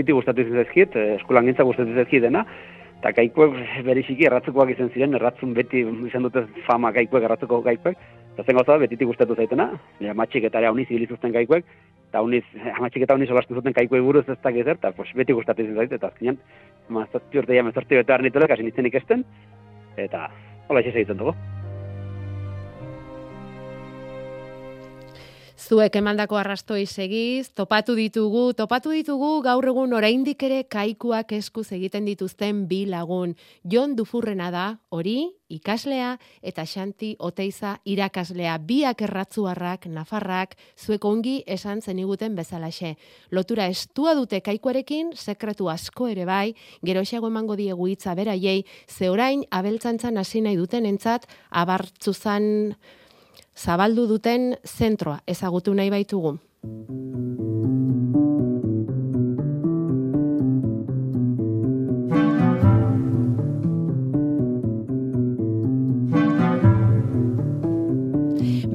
Betitik gustatzen zaizkit, eh, eskolan gintza gustatzen zaizkit dena, eta gaikoek bereziki erratzekoak izan ziren, erratzun beti izan dute fama gaikoek erratzeko gaikoek, eta zen gauza betitik gustatu zaitena, ja, matxik eta ere zibilizuzten gaikoek, eta uniz, amatxik eta uniz olastu zuten gaikoek buruz ez da gezer, eta pues, beti gustatzen zaizkit, eta azkenean, mazazpi urte ja, mazazpi urte arnitole, kasi nintzen ikesten, eta hola egiten dugu. Zuek emandako arrastoi segiz, topatu ditugu, topatu ditugu gaur egun oraindik ere kaikuak eskuz egiten dituzten bi lagun. Jon Dufurrena da, hori, ikaslea eta Xanti Oteiza irakaslea. Biak erratzuarrak, nafarrak, zuek ongi esan zeniguten bezalaxe. Lotura estua dute kaikuarekin, sekretu asko ere bai, geroxago emango diegu hitza beraiei, ze orain abeltzantzan hasi nahi duten entzat, abartzuzan zabaldu duten zentroa ezagutu nahi baitugu.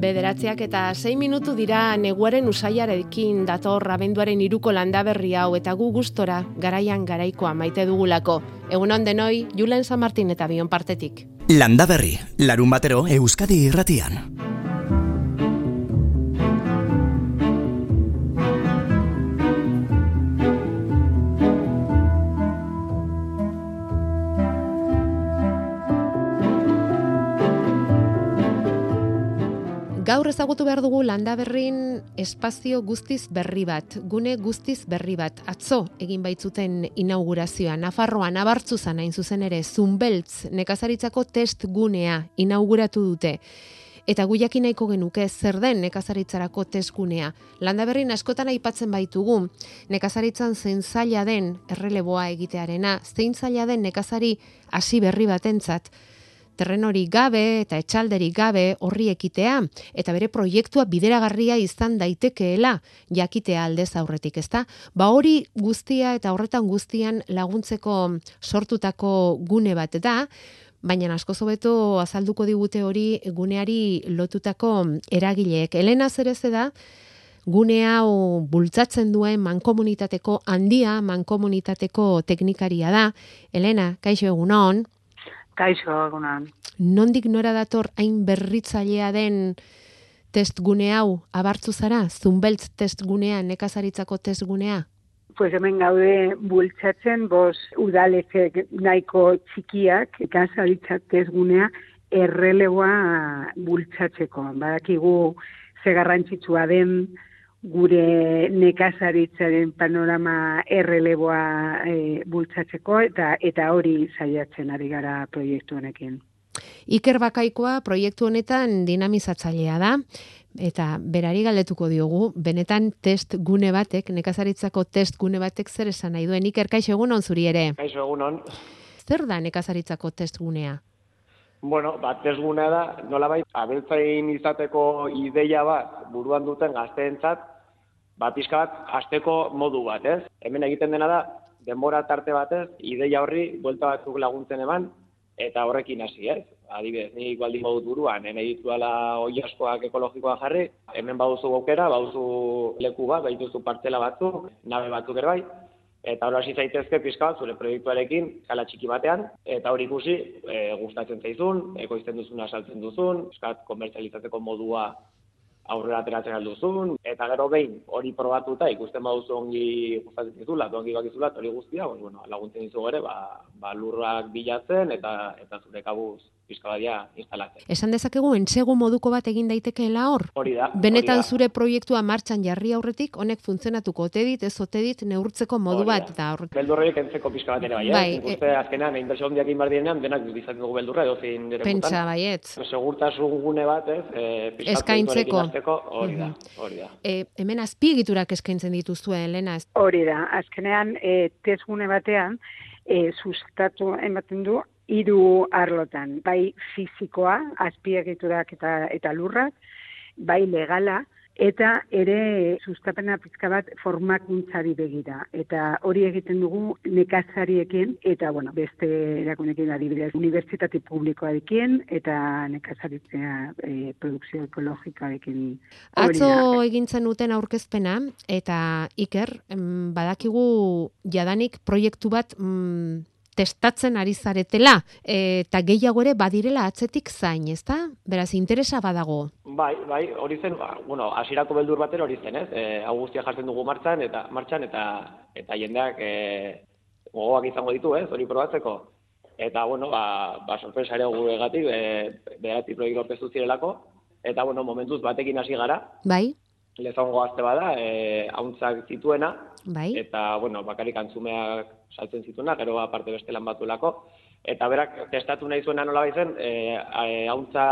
Bederatziak eta 6 minutu dira neguaren usaiarekin dator abenduaren iruko landaberri hau eta gu gustora garaian garaikoa maite dugulako. Egun on denoi, Julen San Martin eta Bion partetik. Landaberri, larun batero Euskadi irratian. Ezagutu behar dugu landaberrin espazio guztiz berri bat, gune guztiz berri bat. Atzo egin baitzuten inaugurazioa, Nafarroa, Nabartzu hain zuzen ere, Zumbeltz, nekazaritzako test gunea inauguratu dute. Eta guiakin nahiko genuke zer den nekazaritzarako teskunea. Landaberrin askotan aipatzen baitugu, nekazaritzan zein zaila den erreleboa egitearena, zein zaila den nekazari hasi berri batentzat, terrenori gabe eta etxalderi gabe horri ekitea eta bere proiektua bideragarria izan daitekeela jakitea aldez aurretik, ezta? Ba hori guztia eta horretan guztian laguntzeko sortutako gune bat da, baina asko zobeto azalduko digute hori guneari lotutako eragileek. Elena Zereze da, gune hau bultzatzen duen mankomunitateko handia, mankomunitateko teknikaria da. Elena, kaixo egunon. Kaixo, egunan. Nondik nora dator hain berritzailea den testgune hau abartzu zara? Zumbeltz testgunea, nekazaritzako testgunea? Pues hemen gaude bultzatzen, bos udalezek nahiko txikiak, nekazaritzak testgunea, errelegoa bultzatzeko. Badakigu ze garrantzitsua den, gure nekazaritzaren panorama erreleboa e, bultzatzeko eta eta hori saiatzen ari gara proiektu honekin. Iker Bakaikoa proiektu honetan dinamizatzailea da eta berari galdetuko diogu benetan test gune batek nekazaritzako test gune batek zer esan nahi duen Iker kaixo egunon zuri ere. Kaixo egunon. Zer da nekazaritzako test gunea? Bueno, bat tesgunea da, nolabait, abeltzain izateko ideia bat buruan duten gazteentzat, ba, pixka bat, azteko modu bat, ez? Hemen egiten dena da, denbora tarte batez, ideia horri, buelta batzuk laguntzen eman, eta horrekin hasi, ez? Adibidez, ni igualdi modut buruan, nene dituala oi askoak ekologikoa jarri, hemen baduzu gokera, baduzu leku bat, baituzu partzela batzuk, nabe batzuk ere bai, eta hori hasi zaitezke pixka bat, zure proiektuarekin, kala txiki batean, eta hori ikusi, e, gustatzen zaizun, ekoizten duzuna saltzen duzun, eskat, komertzializatzeko modua aurrera ateratzen alduzun, eta gero behin hori probatuta ikusten baduzu ongi gustatzen dizula, ongi bakizula, hori guztia, bueno, laguntzen dizu ere, ba, ba lurrak bilatzen eta eta zure kabuz pizka badia instalatzen. Esan dezakegu entsegu moduko bat egin daitekeela hor. Hori da. Benetan hori da. zure proiektua martxan jarri aurretik, honek funtzionatuko ote dit, ez ote dit neurtzeko modu Hori da. bat da hor. Beldurroiek entzeko pizka bat ere bai, Bai, eh? Nik uste azkenean, inbertsio handiak egin behar direnean, denak izaten dugu beldurra, edo zein ere Pentsa baiet. Segurtasun gune bat, ez? E, Eskaintzeko. Hori da, hori da. E, hemen azpiegiturak eskaintzen dituzue, Elena, ez? Hori da, azkenean e, testgune batean e, sustatu ematen du hiru arlotan, bai fisikoa, azpiegiturak eta eta lurrak, bai legala eta ere sustapena pizka bat formakuntzari begira. Eta hori egiten dugu nekazariekin eta bueno, beste erakunekin adibidez unibertsitate publikoarekin eta nekazaritzea e, produkzio ekologikoarekin. Atzo egintzen uten aurkezpena, eta Iker, badakigu jadanik proiektu bat mm, testatzen ari zaretela, eta gehiago ere badirela atzetik zain, ezta? Beraz, interesa badago. Bai, bai, hori zen, ba, bueno, hasierako beldur batera hori zen, ez? E, hau guztia jartzen dugu martxan eta martxan eta eta jendeak e, gogoak izango ditu, ez? Hori probatzeko. Eta bueno, ba, ba sorpresa ere guregatik, e, bederatzi proiektu zirelako eta bueno, momentuz batekin hasi gara. Bai? Lezongo gazte bada, e, hauntzak zituena Bai? eta bueno, bakarrik antzumeak saltzen zituena, gero aparte beste lan batuelako. Eta berak testatu nahi zuena nola baizen, e, e, hauntza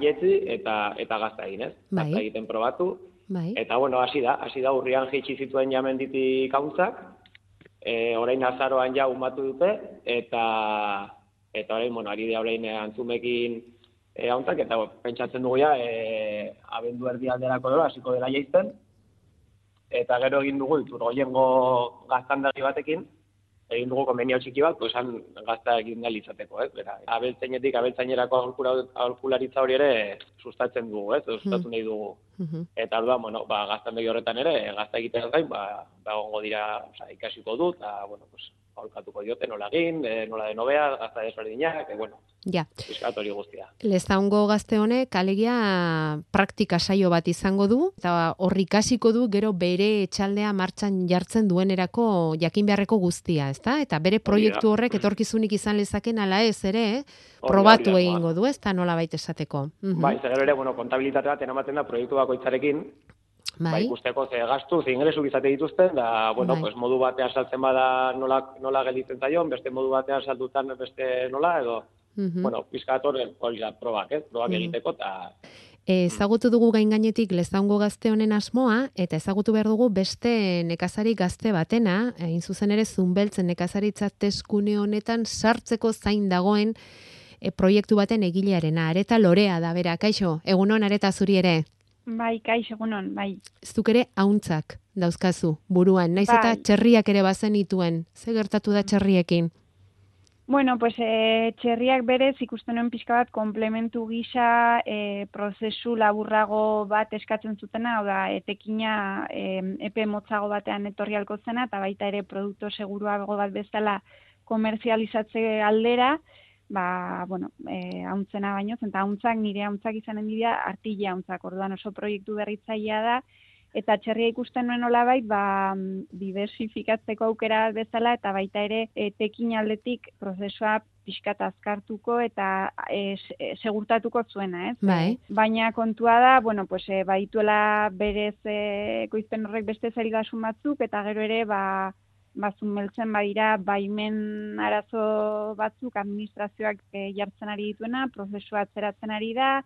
getzi eta eta gazta egin, ez? Bai. Gazta egiten probatu. Bai? Eta bueno, hasi da, hasi da urrian jeitsi zituen jamenditik hauntzak. E, orain azaroan ja umatu dute eta eta orain bueno, ari dira orain eh, antzumekin e, hauntzak eta pentsatzen dugu ja e, abendu erdi alderako dela hasiko dela jaisten. Eta gero egin dugu iturgoiengo gaztandagi batekin, egin dugu konbenio txiki bat, pues han gazta egin da izateko, ez? Bera, abeltzainetik abeltzainerako aholkula- aholkularitza hori ere sustatzen dugu, ez? Edo sustatu nahi dugu. Mhm. Eta orduan, bueno, ba, gaztandegi horretan ere, gazta egiteaz gain, ba, ba egongo dira, osea, ikasiko dut, eta, bueno, pues, aholkatuko diote nola egin, e, nola denobea, gazta desberdinak, e, bueno, Ja. hori guztia. Lezaungo gazte honek alegia praktika saio bat izango du eta hor ikasiko du gero bere etxaldea martxan jartzen duenerako jakin beharreko guztia, ezta? Eta bere proiektu horrek etorkizunik izan lezaken ala ez ere, probatu egingo du, ezta nola baita esateko. Mhm. Bai, ze gero ere, bueno, kontabilitate bat eramaten da proiektu bakoitzarekin, bai, bai, ikusteko ze gastu, ze ingresu izate dituzten, da, bueno, Bai. pues modu batean saltzen bada nola, nola gelditzen zaion, beste modu batean saldutan beste nola, edo, Mhm. bueno, pizkat hor, hori da, probak, ez? Probak Mhm. egiteko, eta, Ezagutu dugu gain gainetik lezaungo gazte honen asmoa, eta ezagutu behar dugu beste nekazari gazte batena, hain zuzen ere zunbeltzen nekazaritza teskune honetan sartzeko zain dagoen e, proiektu baten egilearena. Areta lorea da, bera, kaixo, egunon areta zuri ere. Bai, kaixo, egunon, bai. Zuk ere hauntzak dauzkazu buruan, naiz eta Bai. txerriak ere bazen ituen. Ze gertatu da txerriekin? Bueno, pues e, txerriak berez ikusten nuen pixka bat komplementu gisa e, prozesu laburrago bat eskatzen zutena, hau da, etekina e, epe motzago batean etorri halko zena, eta baita ere produktu seguruago bat bezala komerzializatze aldera, ba, bueno, e, hauntzena baino, zenta hauntzak, nire hauntzak izanen dira artile hauntzak, orduan oso proiektu berritzailea da, eta txerria ikusten nuen olabait, ba, diversifikatzeko aukera bezala, eta baita ere, e, tekin aldetik prozesua pixkat azkartuko eta e, e, segurtatuko zuena, ez? Bai. E, baina kontua da, bueno, pues, e, baituela berez e, ekoizpen horrek beste zaildasun batzuk, eta gero ere, ba, bazun meltzen badira baimen arazo batzuk administrazioak e, jartzen ari dituena, prozesua atzeratzen ari da,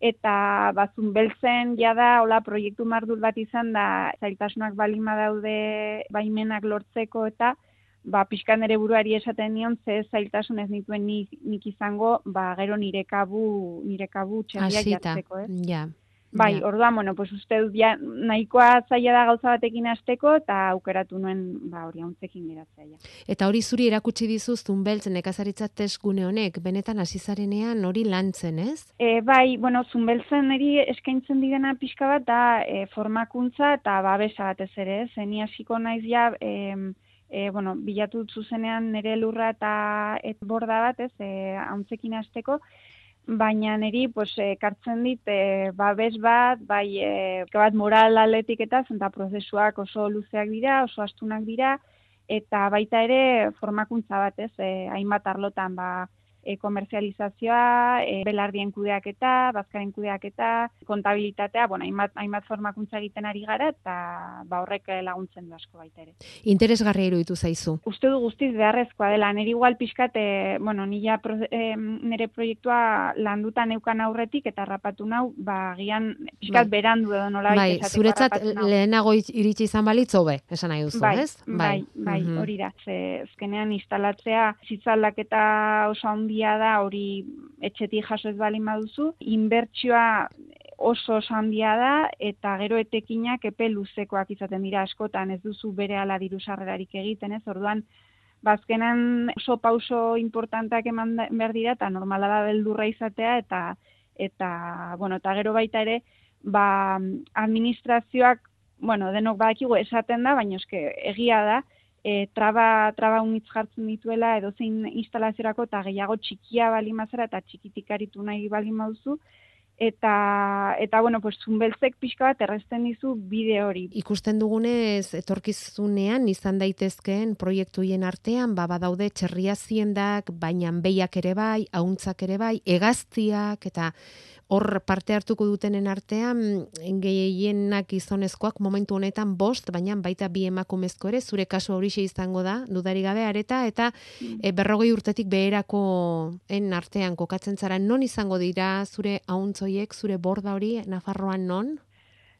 eta bazun beltzen jada hola proiektu mardul bat izan da zailtasunak balima daude baimenak lortzeko eta ba pixkan ere buruari esaten nion ze zailtasun ez nituen nik, nik izango ba gero nire kabu nire kabu txerriak Hasita. jartzeko, ez? Ja. Bai, Ja. orduan, bueno, pues uste dut ja, nahikoa zaila da gauza batekin hasteko eta aukeratu nuen, ba, hori hauntzekin geratzea ja. Eta hori zuri erakutsi dizu zunbeltz nekazaritza testgune honek, benetan hasi zarenean hori lantzen, ez? E, bai, bueno, zunbeltzen eri eskaintzen digena pixka bat da e, formakuntza eta babesa batez ere, ez? Zeni hasiko naiz ja, e, e, bueno, bilatu zuzenean nire lurra eta et borda bat, ez, e, hauntzekin hasteko, baina niri pues ekartzen dit e, babes bat, bai e, bat moral atletik eta zenta prozesuak oso luzeak dira, oso astunak dira eta baita ere formakuntza bat, ez? E, hainbat arlotan ba e, komerzializazioa, e, belardien kudeaketa, bazkaren kudeaketa, kontabilitatea, bueno, hainbat, hainbat formakuntza egiten ari gara, eta ba horrek laguntzen du asko baita ere. Interesgarria iruditu zaizu. Uste du guztiz beharrezkoa dela, nire igual pixkat, e, bueno, nila pro, e, nire proiektua landuta neukan aurretik, eta rapatu nau, ba, gian pixkat bai. berandu edo nola bai, zuretzat lehenago iritsi izan balitzo be, esan nahi duzu, bai, ez? Bai, bai, bai hori da. Ze, ezkenean instalatzea, zitzaldaketa oso handia da, hori etxetik jaso ez bali maduzu, inbertsioa oso handia da, eta gero etekinak epe luzekoak izaten dira askotan, ez duzu bere ala diru sarrerarik egiten, ez? Orduan, bazkenan ba, oso pauso importanteak eman behar dira, eta normala da beldurra izatea, eta eta, bueno, eta gero baita ere, ba, administrazioak, bueno, denok badakigu esaten da, baina eske egia da, e, traba, traba unitz jartzen dituela edo zein instalaziorako eta gehiago txikia bali mazera eta txikitik aritu nahi bali mauzu. Eta, eta bueno, pues, zunbeltzek pixka bat erresten dizu bide hori. Ikusten dugunez, etorkizunean izan daitezkeen proiektuien artean, ba, badaude txerria ziendak, baina behiak ere bai, hauntzak ere bai, egaztiak, eta hor parte hartuko dutenen artean gehienak izonezkoak momentu honetan bost, baina baita bi emakumezko ere, zure kasu horixe izango da, dudari gabe areta, eta mm. e, berrogei urtetik beherako en artean kokatzen zara, non izango dira zure hauntzoiek, zure borda hori, Nafarroan non?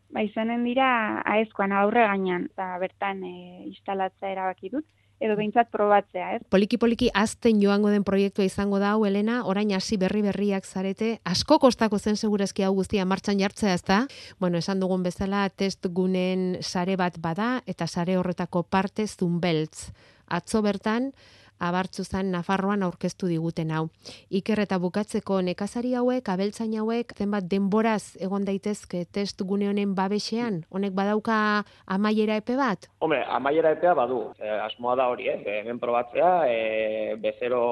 Ba, izanen dira aezkoan aurre gainean, eta bertan e, instalatza erabaki dut edo behintzat probatzea, ez? Poliki poliki azten joango den proiektua izango da hau Elena, orain hasi berri berriak zarete, asko kostako zen segurazki hau guztia martxan jartzea, ezta? Bueno, esan dugun bezala test gunen sare bat bada eta sare horretako parte zunbeltz. Atzo bertan abartzu zan Nafarroan aurkeztu diguten hau. Iker eta bukatzeko nekazari hauek, abeltzain hauek, zenbat denboraz egon daitezke test gune honen babesean, honek badauka amaiera epe bat? Hombre, amaiera epea badu, e, asmoa da hori, eh? hemen probatzea, e, bezero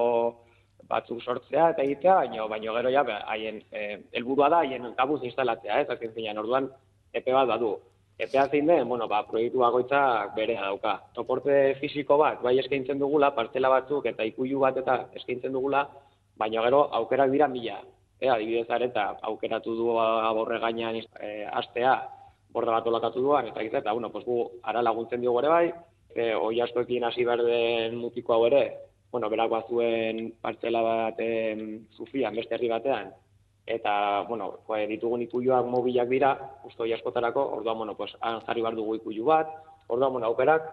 batzuk sortzea eta egitea, baino, baino gero ja, haien, e, helburua da, haien kabuz instalatzea, ez, azken zinean, orduan, epe bat badu. Epea zein den, bueno, ba, proiektu bakoitza bere dauka. Toporte fisiko bat, bai eskaintzen dugula, partela batzuk eta ikuilu bat eta eskaintzen dugula, baina gero aukerak dira mila. E, adibidez areta, aukeratu du aborre gainean e, astea, borda bat olakatu duan, eta eta, bueno, pues, gu, ara laguntzen diogu ere bai, e, oi askoekin hasi berden mutiko hau ere, bueno, berak bazuen partzela bat zufian, beste herri batean, eta, bueno, pues, ditugun ikuioak mobilak dira, ustoi askotarako, orduan, bueno, pues, jarri bar dugu ikuiu bat, orduan, bueno, aukerak,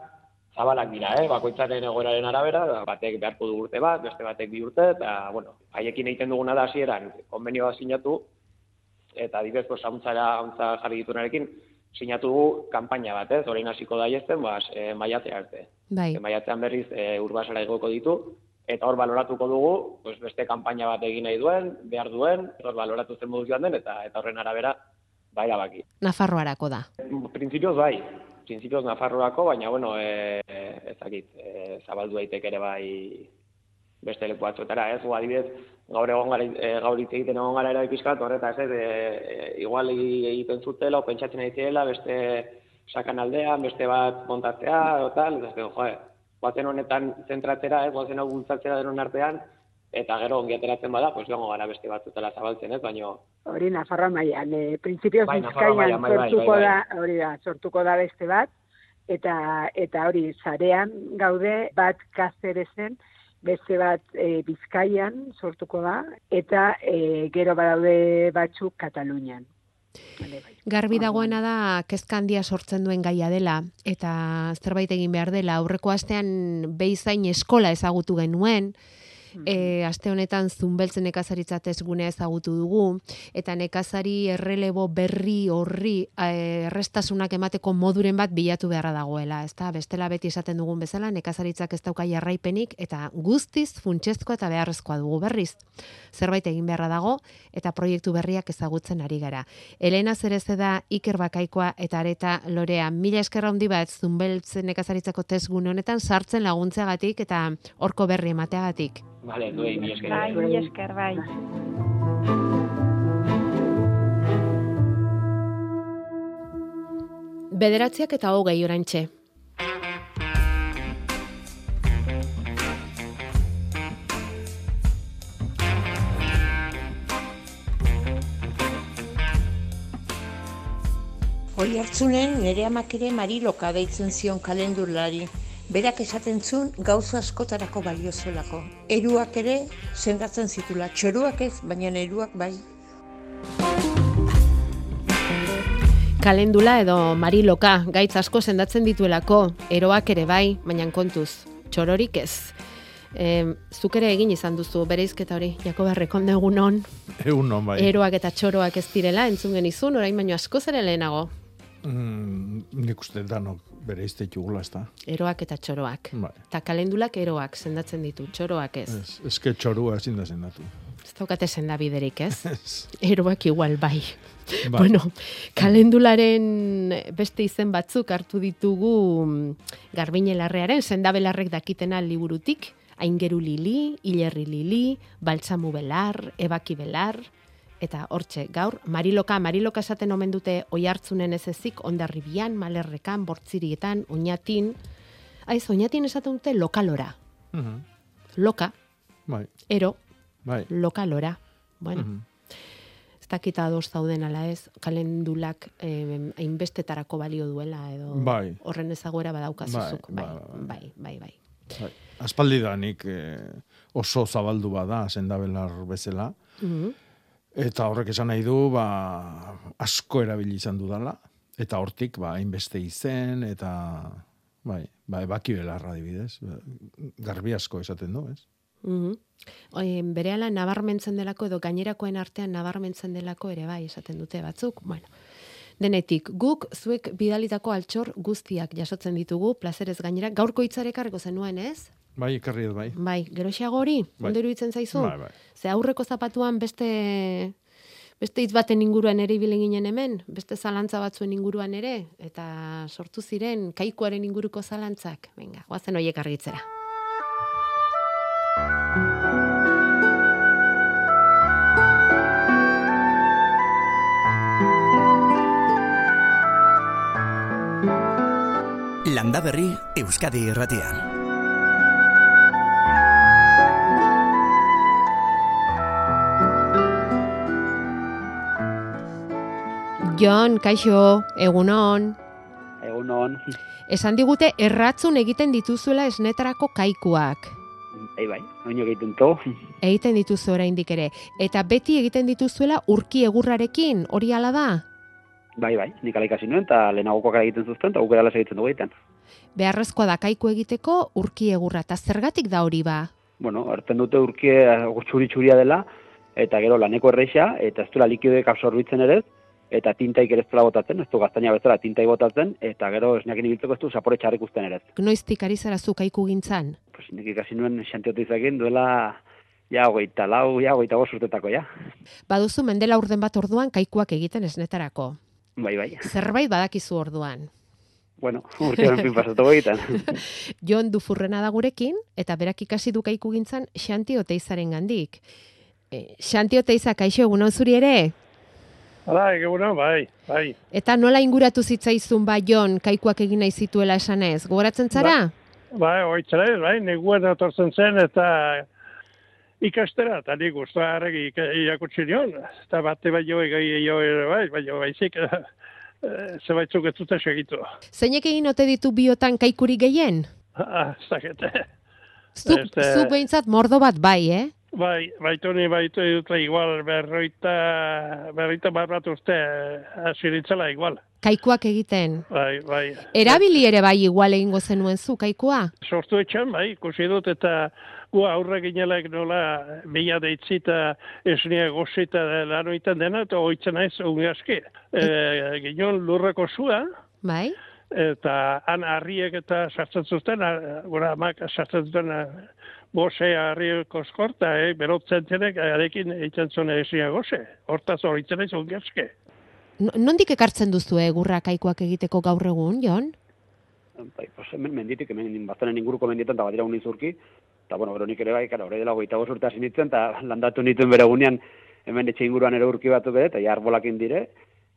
zabalak dira, eh? bakoitzaren egoeraren arabera, batek beharko du urte bat, beste batek bi urte, eta, bueno, haiekin egiten duguna da hasieran konbenioa sinatu, eta adibidez, pues, hauntza jarri ditunarekin, sinatu dugu kanpaina bat, ez? Orain hasiko da jesten, bas, e, maiatzea arte. Bai. E, maiatzean berriz e, urbasara igoko ditu, eta hor baloratuko dugu, pues beste kanpaina bat egin nahi duen, behar duen, hor baloratu zen modu joan den, eta eta horren arabera, bai baki. Nafarroarako da. Printzipioz bai, printzipioz Nafarroarako, baina bueno, e, ezakit, e, zabaldu daiteke ere bai beste leku batzuetara, ez, adibidez, gaur egon gara, e, gaur hitz egiten egon gara ere pizkat, horreta ez, e, e, igual egiten zutela, pentsatzen nahi beste sakan aldean, beste bat montatzea, o tal, ez, joe, guazen honetan zentratzera, eh, guazen hau bultzatzera denon artean, eta gero ongi ateratzen bada, pues joango gara beste batzutela zabaltzen, ez, baino... Hori, Nafarroa maian, eh, prinsipioz bai, bizkaian bai, bai, sortuko bai, bai, da, hori da, sortuko da beste bat, eta eta hori, zarean gaude, bat kazerezen, beste bat e, bizkaian sortuko da, eta e, gero badaude batzuk Katalunian. Garbi dagoena da kezka handia sortzen duen gaia dela eta zerbait egin behar dela. Aurreko astean beizain eskola ezagutu genuen, E, aste honetan zunbeltzen nekazaritza gunea ezagutu dugu, eta nekazari errelebo berri horri e, errestasunak emateko moduren bat bilatu beharra dagoela. Ez bestela beti esaten dugun bezala, nekazaritzak ez dauka jarraipenik, eta guztiz funtsezko eta beharrezkoa dugu berriz. Zerbait egin beharra dago, eta proiektu berriak ezagutzen ari gara. Elena Zereze da Iker Bakaikoa eta Areta Lorea. Mila eskerra handi bat zunbeltzen nekazaritzako tesgun honetan sartzen laguntzeagatik eta horko berri emateagatik. Bale, duei, mi esker. Bai, mi esker, bai. Bederatziak eta hogei orantxe. Hori hartzunen nire amak ere mariloka deitzen zion kalendulari. Berak esaten zuen gauza askotarako baliozuelako. Eruak ere sendatzen zitula. Txoruak ez, baina eruak bai. Kalendula edo mariloka gaitz asko sendatzen dituelako, eroak ere bai, baina kontuz, txororik ez. E, zuk ere egin izan duzu bereizketa hori, jako berrekon egun on, Egun non bai. eroak eta txoroak ez direla, entzun genizun, orain baino asko zere lehenago, Mm, nik uste danok bere izte jugula, ez da. eroak eta txoroak. Bai. Eta kalendulak eroak sendatzen ditu, txoroak ez. Ez, eske txorua ezin da zendatu. Ez daukate sendabiderik ez. Ez. Eroak igual bai. Bai. Bueno, kalendularen beste izen batzuk hartu ditugu mm, garbinelarrearen sendabelarrek dakitena liburutik, aingeru lili, hilerri lili, baltzamu belar, ebaki belar, eta hortxe, gaur, mariloka, mariloka esaten omen dute oi hartzunen ez ezik, ondarribian, malerrekan, bortzirietan, oinatin, aiz, oinatin esaten dute lokalora, Mhm. loka, Bai, ero, bai. lokalora, bueno, Mhm. ez dakita ados zauden ala ez, kalendulak eh, hainbestetarako balio duela edo Bai. horren ezaguera badaukazuzuk. Bai, Bai, bai, bai, bai, bai. Bai. Aspaldi da nik eh, oso zabaldu bada sendabelar bezala. Mhm. Eta horrek esan nahi du, ba, asko erabili izan dudala. Eta hortik, ba, hainbeste izen, eta, bai, ba, ebaki belarra adibidez. Ba, Garbi asko esaten du, ez? Mhm. Oi, berehala nabarmentzen delako edo gainerakoen artean nabarmentzen delako ere bai esaten dute batzuk. Bueno, denetik guk zuek bidalitako altxor guztiak jasotzen ditugu, plazerez gainera, gaurko hitzarekarreko zenuen, ez? Bai, ekarri bai. Bai, geroxeago hori, Bai. ondo iruditzen zaizu? Bai, bai. Ze aurreko zapatuan beste beste hitz baten inguruan ere ibili ginen hemen, beste zalantza batzuen inguruan ere, eta sortu ziren kaikuaren inguruko zalantzak. Venga, goazen hoiek argitzera. Landa Berri Euskadi Irratian. Jon, kaixo, egunon. Egun hon, Esan digute erratzun egiten dituzuela esnetarako kaikuak. bai, bai, oino egiten to. Egiten dituzu oraindik ere. Eta beti egiten dituzuela urki egurrarekin, hori hala da? Bai, bai, nik ala ikasi nuen, eta lehenagokoak egiten zuzten, eta guk segitzen dugu egiten. Beharrezkoa da kaiku egiteko urki egurra, eta zergatik da hori ba? Bueno, hartzen dute urkie txuri-txuria dela, eta gero laneko erreixa, eta ez duela likidoek absorbitzen ere, eta tintaik ere ez duela botatzen, ez du gaztaina bezala tintai botatzen, eta gero esneakin ibiltzeko ez du zapore txarrik usten ere. Noiztik ari zara zu kaiku gintzan? Pues nik ikasi nuen xantiote izakin duela ja hogeita lau, ja hogeita bost urtetako, ja. Baduzu mendela urden bat orduan kaikuak egiten esnetarako. Bai, bai. Zerbait badakizu orduan. Bueno, urte ben pin pasatuko egiten. Jon Dufurrena da gurekin, eta berak ikasi du kaiku gintzan Xanti Oteizaren gandik. E, Xanti Oteiza, kaixo egunon zuri ere? Hala, eguna, bai, bai. Eta nola inguratu zitzaizun ba Jon kaikuak egin nahi zituela esanez? Gogoratzen zara? Bai, oitzera ez, bai, neguen etortzen zen eta ikastera, eta nik usta harregi irakutsi nion, eta bate bai jo egai jo ere bai, bai jo baizik, eh, zebaitzuk ez dute segitu. Zeinek egin ote ditu biotan kaikuri gehien? Ah, dakit. Zuk, Este- zuk behintzat mordo bat bai, eh? Bai, baitu ni baitu dute igual, berroita, berroita bat bat uste, asiritzela igual. Kaikuak egiten. Bai, bai. Erabili ere bai igual egingo zenuen zu kaikua? sortu etxan, bai, ikusi dut, eta gu aurre ginelaik nola mila deitzi eta esnia gozi eta lanoitan dena, eta oitzen naiz unge aski. E, ginon lurreko zua, Bai? eta han harriek eta sartzen zuten, gura amak sartzen zuten a, gose harrieko eskorta, eh, berotzen zenek, arekin eitzen zuen esnia goze. Hortaz horitzen aski. No- Nondik ekartzen duzu egurra kaikuak egiteko gaur egun, Jon? bai, pues hemen menditik, hemen bazanen inguruko mendietan, eta badira unin zurki, eta bueno, gero nik ere bai, kara, hori dela urte hasi nintzen, eta landatu nituen bere gunean, hemen etxe inguruan ere urki batzuk ere, eta ja arbolakin dire,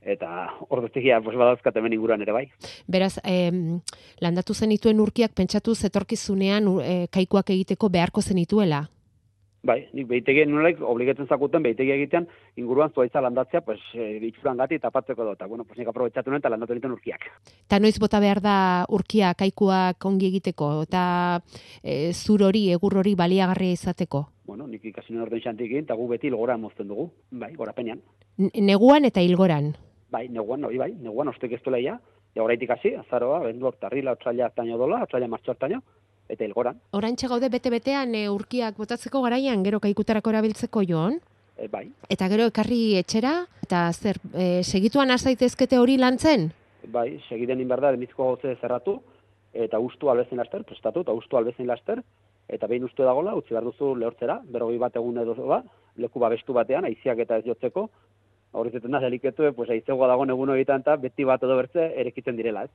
eta ordutik ja, pues badauzkat hemen inguruan ere bai. Beraz, em, landatu zenituen urkiak pentsatu zetorkizunean e, kaikuak egiteko beharko zenituela. Bai, nik behitegi nolaik obligatzen zakuten behitegi egitean inguruan zuaitza landatzea, pues, e, itxuran gati tapatzeko da. Eta, bueno, pues, nik aprobetsatu nuen eta landatu nintzen urkiak. Ta noiz bota behar da urkia kaikuak ongi egiteko, eta e, zur hori, egur hori baliagarria izateko. Bueno, nik ikasi nuen orden xantikin, eta gu beti ilgora mozten dugu. Bai, gorapenean. Neguan eta hilgoran. Bai, neguan, hori bai, neguan ostek ez duela ia. Ja, horreitik hasi, azaroa, benduak tarrila, otzaila hartaino dola, otzaila martxo hartaino, eta ilgoran. Orantxe gaude bete-betean e, urkiak botatzeko garaian, gero kaikutarako erabiltzeko joan. E, bai, Eta gero ekarri etxera, eta zer, e, segituan azaitezkete hori lantzen? bai, segiden inberda, demizko gauze zerratu, eta ustu albezen laster, prestatu, eta ustu albezen laster, eta behin ustu dagola, utzi behar duzu lehortzera, berrogei bat egun edo ba, leku babestu batean, aiziak eta ez jotzeko, horrezetan da, deliketu, pues, aizegoa dagoen egun horietan, eta beti bat edo bertze erekitzen direla, ez?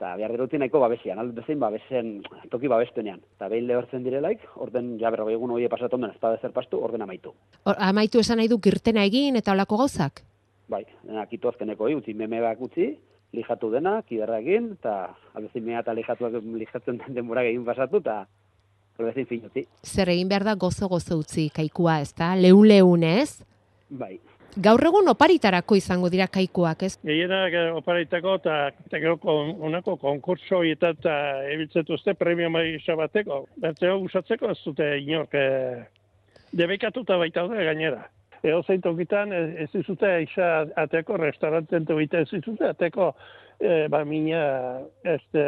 Eta behar dira nahiko babesian, alde bezein babesen, toki babestuenean. Eta behin lehortzen direlaik, orden, ja berrogei egun hori pasatu ondoren, ez da bezer pastu, orden amaitu. Or, amaitu esan nahi du kirtena egin eta olako gauzak? Bai, dena kitu azkeneko hori, utzi meme bak utzi, lijatu dena, kiderra egin, eta albezin mea eta lijatuak lijatzen den denbora egin pasatu, eta albezin fin utzi. Zer egin behar da gozo-gozo utzi kaikua, ez da? Leun-leun, ez? Bai, Gaur egun oparitarako izango dira kaikuak, ez? Gehienak eh, operaitako eta eta gero kon, onako konkurso eta eta ebiltzetu uste premio maisa bateko. Bertzeo usatzeko ez dute inork eh, debekatuta baita daude gainera. Ego zein tokitan ez, ez dizute isa ateko restauranten tobita ez dizute ateko eh, ba mina este,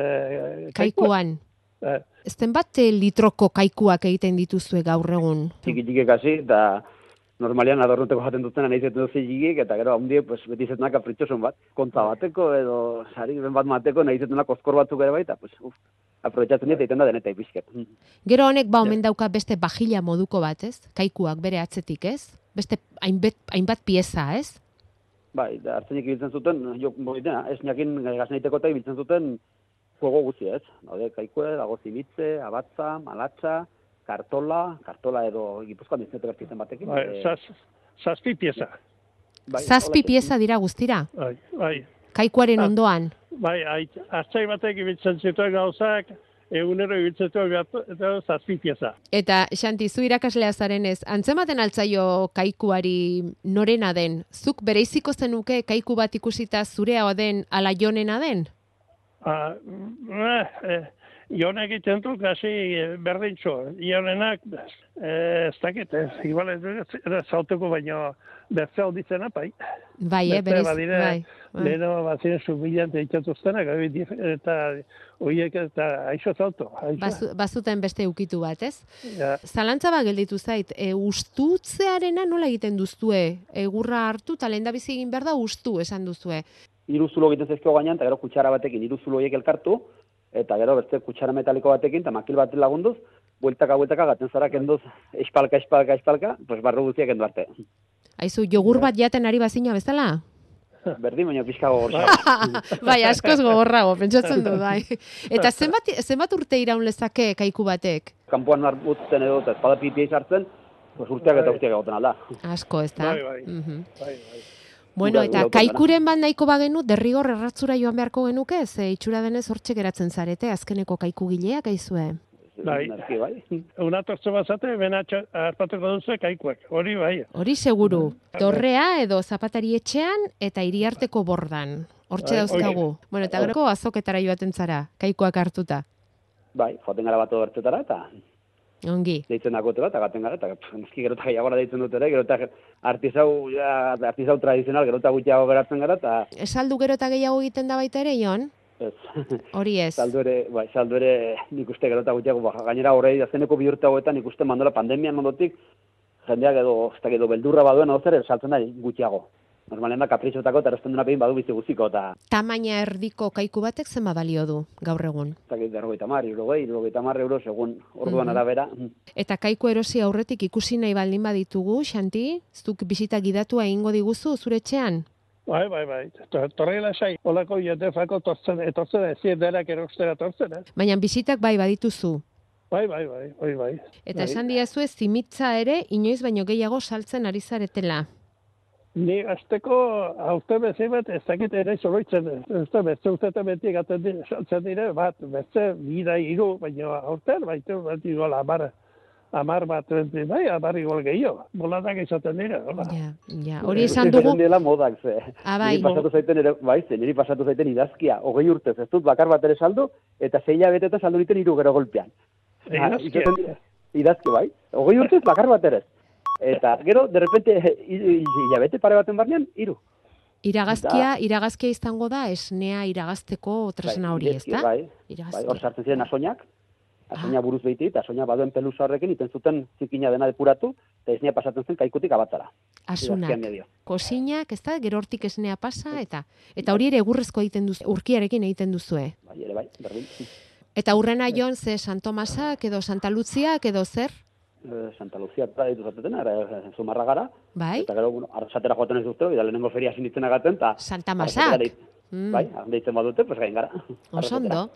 Kaikuan. Eh, Ezten bat eh, litroko kaikuak egiten dituzue gaur egun? txiki txikik hasi, eta normalian adornoteko jaten dutena nahi zeten duzi txikik, eta gero handie, pues, beti zetena kapritxosun bat, konta bateko, edo sari bat mateko, nahi zetena kozkor batzuk ere baita, pues, uf, aprobetsatzen dut, egiten da denetai pixket. Gero honek ba omen dauka beste bajila moduko bat, ez? Kaikuak bere atzetik, ez? Beste hainbat, hainbat pieza, ez? Bai, da, hartzenik ibiltzen zuten, jo, boitena, ez nakin gaznaiteko eta ibiltzen zuten fuego guzti, ez? Daude, kaikue, dago zimitze, abatza, malatza, kartola, kartola edo gipuzkoan dizetu gertitzen batekin. bai, eh, zaz, zazpi pieza. bai, Zazpi hola, pieza dira guztira, Bai, bai. kaikuaren Ah. ondoan. Bai, hartzai batek ibiltzen zituen gauzak, egunero ibiltzen zituen eta zazpi pieza. Eta, Xanti, zu irakaslea zarenez, antzematen altzaio kaikuari norena den? Zuk bereiziko zenuke kaiku bat ikusita zurea den ala jonena den? Ah, eh, eh, Jon egiten du, gasi eh, berdintxo. Ionenak, eh, ez dakit, ez, igual ez zauteko baino bertze auditzena, bai. Bai, eh, berez, badire, bai. bai. Leheno baziren subilan teitzatuztenak, eta horiek eta aixo. Aixo. Bazu, bazuten beste ukitu bat, ez? Ja, Zalantza bat gelditu zait, e, ustutzearena nola egiten duzue? Egurra hartu, eta lehen bizi egin behar da ustu esan duzue. hiru zulo egiten zaizkio gainean, eta gero kutsara batekin hiru zulo horiek elkartu, eta gero beste kutsara metaliko batekin, eta makil bat lagunduz, bueltaka, bueltaka, gaten zara kenduz, espalka, espalka, espalka, pues barru guztiak kendu arte. Aizu, jogur bat jaten ari bazina bezala? Berdin, baina pixka gogorza. bai, askoz gogorrago, pentsatzen du, bai. Eta zenbat, zenbat urte iraun lezake kaiku batek? Kanpoan hartzen edo, eta espada pipia izartzen, pues urteak eta Bai. urteak egoten alda. Asko, ez da? Bai, bai. Mhm. bai, bai. Bueno, eta kaikuren bat nahiko bagenu, derrigor erratzura joan beharko genuke, ze itxura denez hortxe geratzen zarete, azkeneko kaiku gileak aizue. Bai. Bai. Una tortze bazate, bena hartatuko duzu kaikuak. Hori bai. Hori seguru, dorrea edo zapatari etxean eta iriarteko bordan. Hortxe Bai, dauzkagu. Bueno, eta gero azoketara joaten zara, kaikuak hartuta. Bai, joaten gara bat bertetara, eta Ongi. deitzen dago eta gaten gara, eta noski gero eta gehiagora deitzen dut ere, gero eta artizau, ja, artizau tradizional, gero eta gutxiago geratzen gara, eta Esaldu gero eta gehiago egiten da baita ere, Jon? ez, Hori ez. saldu ere, bai, saldu ere nik uste gero eta gutxiago, ba, gainera horrei azkeneko bi urte hauetan nik uste mandola pandemian ondotik, jendeak edo, ez dakit, edo beldurra baduen hau zer, saltzen da gutxiago. Normalen da kapritxotako eta erosten duna behin badu bizi guztiko, eta Tamaina erdiko kaiku batek zenba balio du gaur egun. ez dakit, berrogeita mar, irrogei, irrogeita mar euro, segun orduan Mhm. arabera. Eta kaiku erosi aurretik ikusi nahi baldin baditugu, Xanti, zuk bisita gidatua egingo diguzu zure etxean? Bai, bai, bai. To- Torrela sai, olako jendefako tortzen, etortzen, ezien denak erostera tortzen, eh? Baina bisitak bai badituzu. Bai, bai, bai, hori bai. Eta Bai. esan diazue zimitza ere inoiz baino gehiago saltzen ari zaretela. Ni azteko aurte bezi bat ez dakit ere zoroitzen, ez da beste urteetan beti gaten dire, saltzen dire, bat, beste bida hiru, baina aurten baitu bat igo lamar, amar bat, bai, amar igual gehiago. Boladak izaten dira, hola. Ja, ja. Hori esan dugu, dela modak, ze. Ah, bai. Niri pasatu zaiten ere, bai, ze, niri pasatu zaiten idazkia, hogei urtez, ez dut bakar bat ere saldu, eta zeila beteta saldu niten hiru gero golpean. Ah, Idazkia. izaten dira. Idazki, bai. Hogei urtez bakar bat ere. Eta gero, de repente, hi- hi- hilabete pare baten barnean, hiru. iragazkia, iragazkia izango da, esnea iragazteko tresna hori, ez da? Bai, bai, hor sartzen ziren asoinak, asoina buruz behiti, eta asoina baduen pelusa horrekin, iten zuten zikina dena depuratu, eta esnea pasatzen zen kaikutik abatzara. Asunak, kosinak, ez da, gero hortik esnea pasa, eta eta hori ere egurrezko egiten duzu, urkiarekin egiten duzue. Bai, ere bai, berdin. Eta urrena jon, ze San Tomasak, edo Santa Luziak, edo zer? Eh, Santa Lucia eta ditu zatetena, era zumarra gara, Bai? eta gero, bueno, arrasatera joaten ez duzte, eta lehenengo feria sinitzen agaten, eta... Santa Masak. deit- Mm. Bai, deitzen badute, pues gain gara. Oso Arrasatera. ondo.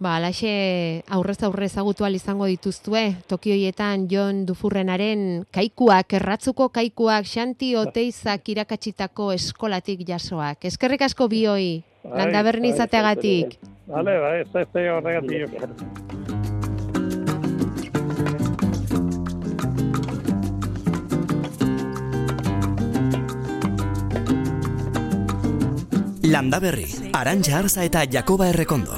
Ba, alaxe aurrez aurre ezagutu izango dituztue, Tokioietan Jon Dufurrenaren kaikuak, erratzuko kaikuak, Xanti Oteizak irakatsitako eskolatik jasoak. Eskerrik asko bioi, Bai, landa berni bai, izateagatik. Bale, bai, ez ez horregatik. Landa berri, Arantxa Arza eta Jakoba Errekondo.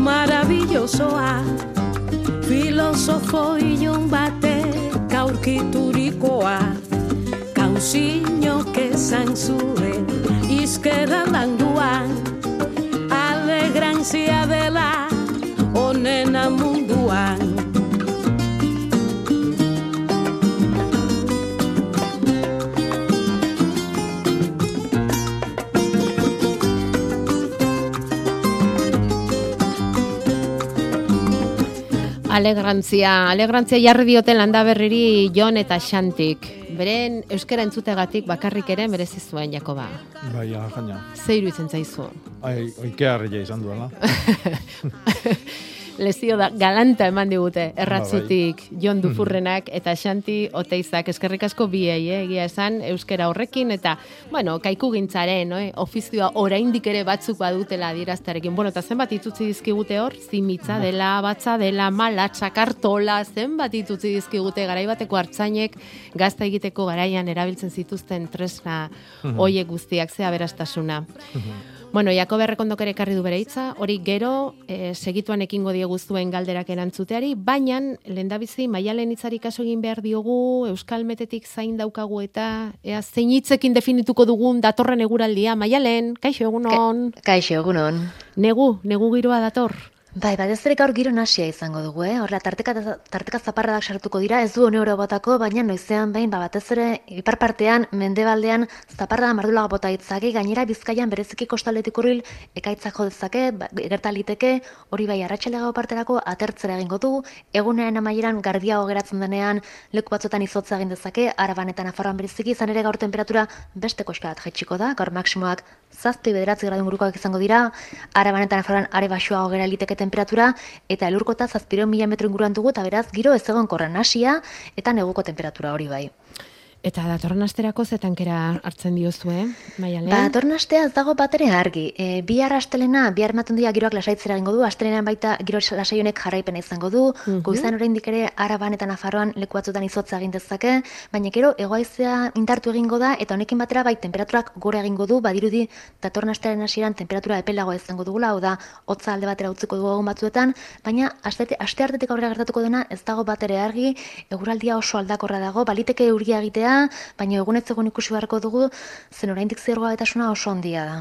maravillosoa filosofo ilun batek aurkiturikoa. Kauzinok esan zuen izkerra landuan. Alegrantzia dela onena munduan Alegrantzia, alegrantzia jarri dioten landa berriri Jon eta Xantik. Beren euskara entzutegatik bakarrik ere merezi zuen Jakoba. Bai, ja, jaina. Ze iruditzen zaizu? Ai, oikearria izan duela. Lezio da, galanta eman digute, erratzutik Ba, Jon Dufurrenak eta Xanti Oteizak. Eskerrik asko biei, eh, egia esan, euskera horrekin, eta, bueno, kaiku gintzaren, eh, ofizioa oraindik ere batzuk badutela adieraztearekin. Bueno, eta zenbat itutzi dizkigute hor, zimitza dela, batza dela, malatsa, kartola, zenbat itutzi dizkigute garaibateko hartzainek gazta egiteko garaian erabiltzen zituzten tresna hoiek guztiak, zea berastasuna. Bueno, Jakob Errekondok ere ekarri du bere hitza, hori gero e, segituan ekingo diegu zuen galderak erantzuteari, baina lehendabizi maialen hitzari kaso egin behar diogu, Euskal Metetik zain daukagu eta ea zein hitzekin definituko dugun datorren eguraldia, maialen, kaixo egunon, Kaixo, egunon. negu, negu giroa dator. Bai, bat ez gaur giro nasia izango dugu, eh? Horla, tarteka, tarteka zaparradak sartuko dira, ez du one oro botako, baina noizean behin, ba, batez ere, ipar partean, mendebaldean, zaparrada mardulaga bota itzake, gainera bizkaian bereziki kostaletik urril, ekaitzak jo dezake, ba, gerta liteke, hori bai, arratsaldeago parterako atertzera egingo du, egunean amaieran gardiago geratzen denean, leku batzuetan izotza egin dezake, araban eta nafarroan bereziki, izan ere gaur temperatura beste koskarat jaitsiko da, gaur maksimoak zazpi bederatzi gradu ingurukoak izango dira, araban eta nafarroan are baxuago gera liteke temperatura, eta elurkota zazpiron mila metro inguruan dugu, eta beraz, giro ez egon korran hasia, eta neguko temperatura hori bai. Eta datorren asterako zetankera hartzen diozue, maialen? Ba, datorren astea ez dago batere argi. E, bihar astelena, bihar ematen dira giroak lasaitzera egingo du, astelenean baita giro lasai honek jarraipena izango du, Mhm. goizan oraindik ere araban eta nafarroan leku batzuetan izotza egin dezake, baina gero egoaizea indartu egingo da, eta honekin batera bai temperaturak gora egingo du, badirudi datorren astearen hasieran temperatura epelagoa izango dugula, hau da, hotza alde batera utziko dugu egun batzuetan, baina aste, aste hartetik aurrera gertatuko dena ez dago batere argi, eguraldia oso aldakorra dago, baliteke euria egitea, baina egunez egun ikusi beharko dugu, zen oraindik zergoabetasuna oso handia da.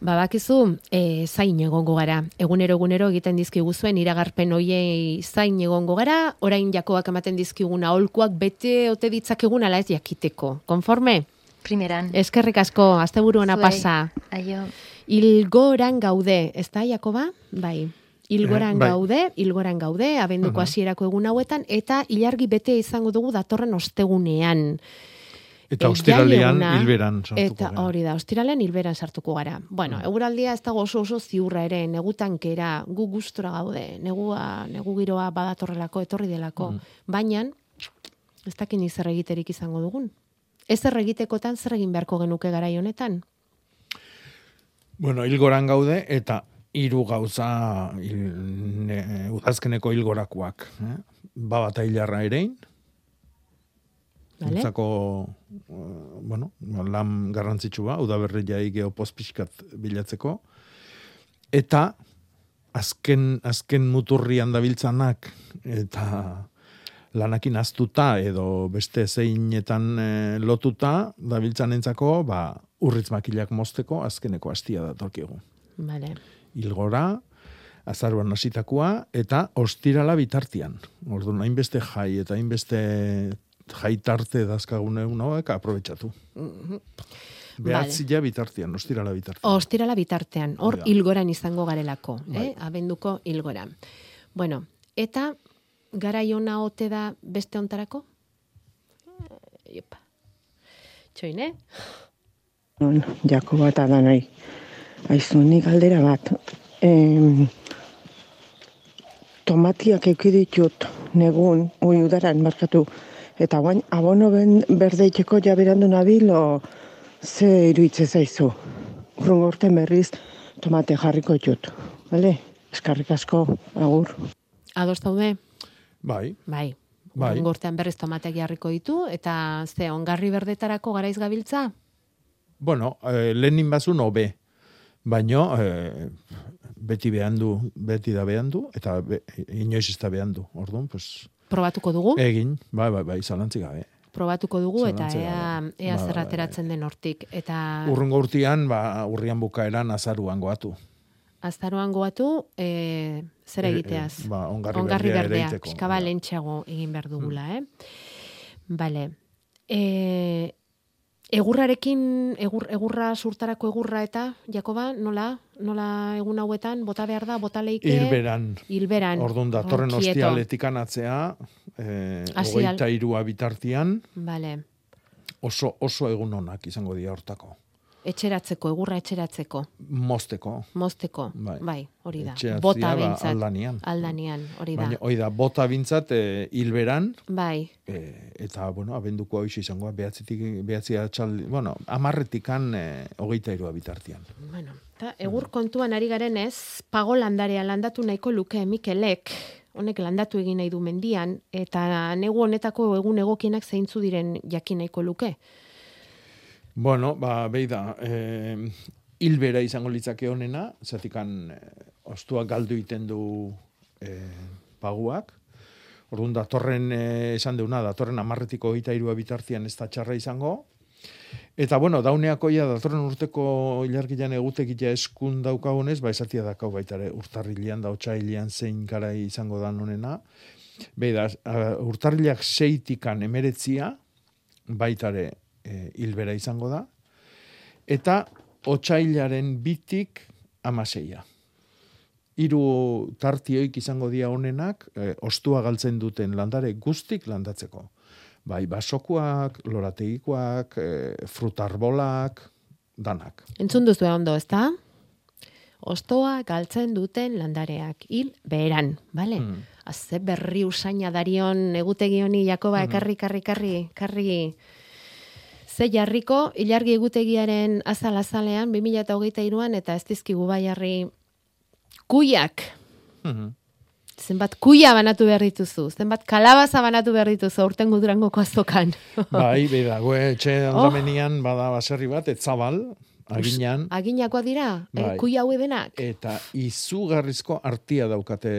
Ba, bakizu, e, zain egongo gara. Egunero egunero egiten dizkigu zuen iragarpen hoiei zain egongo gara, orain jakoak ematen dizkigun aholkuak bete ote ditzakegun ala ez jakiteko. Konforme? Primeran. Eskerrik asko, asteburu ona pasa. Aio. Ilgoran gaude, ez da, Jakoba? Bai. Ilgoran bai. gaude, ilgoran gaude, abenduko hasierako egun hauetan, eta ilargi bete izango dugu datorren ostegunean. Eta Eh, ostiralean hilberan sartuko Eta gara. hori da, ostiralean hilberan sartuko gara. Bueno, Mm. eguraldia ez dago oso oso ziurra ere, negu tankera, gu gustora gaude, negua, negu giroa badatorrelako, etorri delako. Mm. Baina, ez dakin zer egiterik izango dugun. Ez egitekotan zer egin beharko genuke garai honetan? Bueno, hilgoran gaude eta hiru gauza hil, ne, udazkeneko hilgorakoak. Eh? ba batailarra erein, Vale. Eh, bueno, lan garrantzitsua, udaberri jai geopoz pixkat bilatzeko. Eta, azken, azken muturrian dabiltzanak, eta lanakin aztuta edo beste zeinetan eh, lotuta dabiltzanentzako, ba, urritz makilak mozteko azkeneko hastia datorkigu. Vale. Ilgora, azaruan hasitakoa eta ostirala bitartian. Orduan, hainbeste jai eta hainbeste jai tarte dazkagune hauek aprobetsatu. Behatzia bitartian, ostirala bitartian. Ostirala bitartean, hor Hori da. hilgoran izango garelako, Bai. eh? abenduko hilgoran. Bueno, eta garai ona ote da beste ontarako? Eh, Iepa. Txoin, eh? Jakoba eta danai. Aizu, nik galdera bat. Em, tomatiak eki ditut negun, ui udaran markatu. Eta guain, abono ben berdeiteko jaberandu nabil, o ze iruitze zaizu. Urrungo urten berriz tomate jarriko ditut. Bale? Eskarrik asko, agur. Ados daude? Bai. Bai. Bai. Urrengo urtean berriz tomateak jarriko ditu, eta ze, ongarri berdetarako garaiz gabiltza? Bueno, eh, lehenin bazun hobe. Baino, eh, beti behan du, beti da behan du, eta be, inoiz ez da behan du. Orduan, pues, Probatuko dugu? egin, bai, bai, bai, zalantzik gabe. Probatuko dugu, eta ea, ea Bai, zer bai, ateratzen den hortik. Eta Urrungo urtean, ba, urrian bukaeran azaruan goatu. azaroan goatu, e, zera E, e, egiteaz? ba, ongarri ongarri berdea berdea, ereiteko, pixka bai. lehentxeago egin behar dugula, eh? Bale. E, egurrarekin, egur, egurra surtarako egurra eta, Jakoba, nola? Nola egun hauetan, bota behar da, bota leike? Hilberan. Hilberan. Orduan datorren Oh, kieto. ostialetik anatzea, eh, hogeita irua bitartian, Bale. oso, oso egun onak izango dira hortako. Etxeratzeko, egurra etxeratzeko, Mozteko. mozteko, Bai. bai, hori da. Etxeratzea, Bota ba, behintzat. aldanian. Aldanian, hori da. Baina, hoi da, bota bintzat, eh, hilberan, Bai, E, eta, bueno, abenduko hoiz izango, behatzitik, behatzi atxaldi, bueno, amarretikan e, hogeita irua bitartian. Bueno, eta egur kontuan ari garen ez, pago landarea landatu nahiko luke Mikelek, honek landatu egin nahi du mendian, eta negu honetako egun egokienak zeintzu diren jakin nahiko luke. Bueno, ba, behi da, e, hilbera izango litzake honena, zatikan e, ostua galdu iten du e, paguak, Orduan datorren eh, esan deuna, datorren amarretiko hogeita irua bitartian ez da txarra izango. Eta bueno, dauneako ja datorren urteko ilargilan egutekia eskun daukagunez, ba esatia dakau baita ere urtarrilean da otsailian zein garai izango da nonena. Beida, urtarrilak seitikan emeretzia, baitare e, hilbera izango da. Eta otsailaren bitik amaseia. Hiru tartioik izango dira honenak, e, ostua galtzen duten landare guztik landatzeko. Bai, basokuak, lorategikoak, e, frutarbolak, danak. Entzun duzu ondo, ezta? Ostoa galtzen duten landareak hil beheran, bale? Mm. Azze berri usaina darion egutegi honi Jakoba ekarri, karri, karri, karri. Ze jarriko, ilargi egutegiaren azal azalean, 2023an, eta ez dizkigu bai jarri kuiak. Mhm. Zenbat kuia banatu behar dituzu, zenbat kalabaza banatu behar dituzu, urten gudurangoko azokan. Bai, beida, gue etxe Oh. aldamenian bada baserri bat, etzabal, aginan, Aginakoa dira, eh, Bai. kuia hau denak. eta izugarrizko artia daukate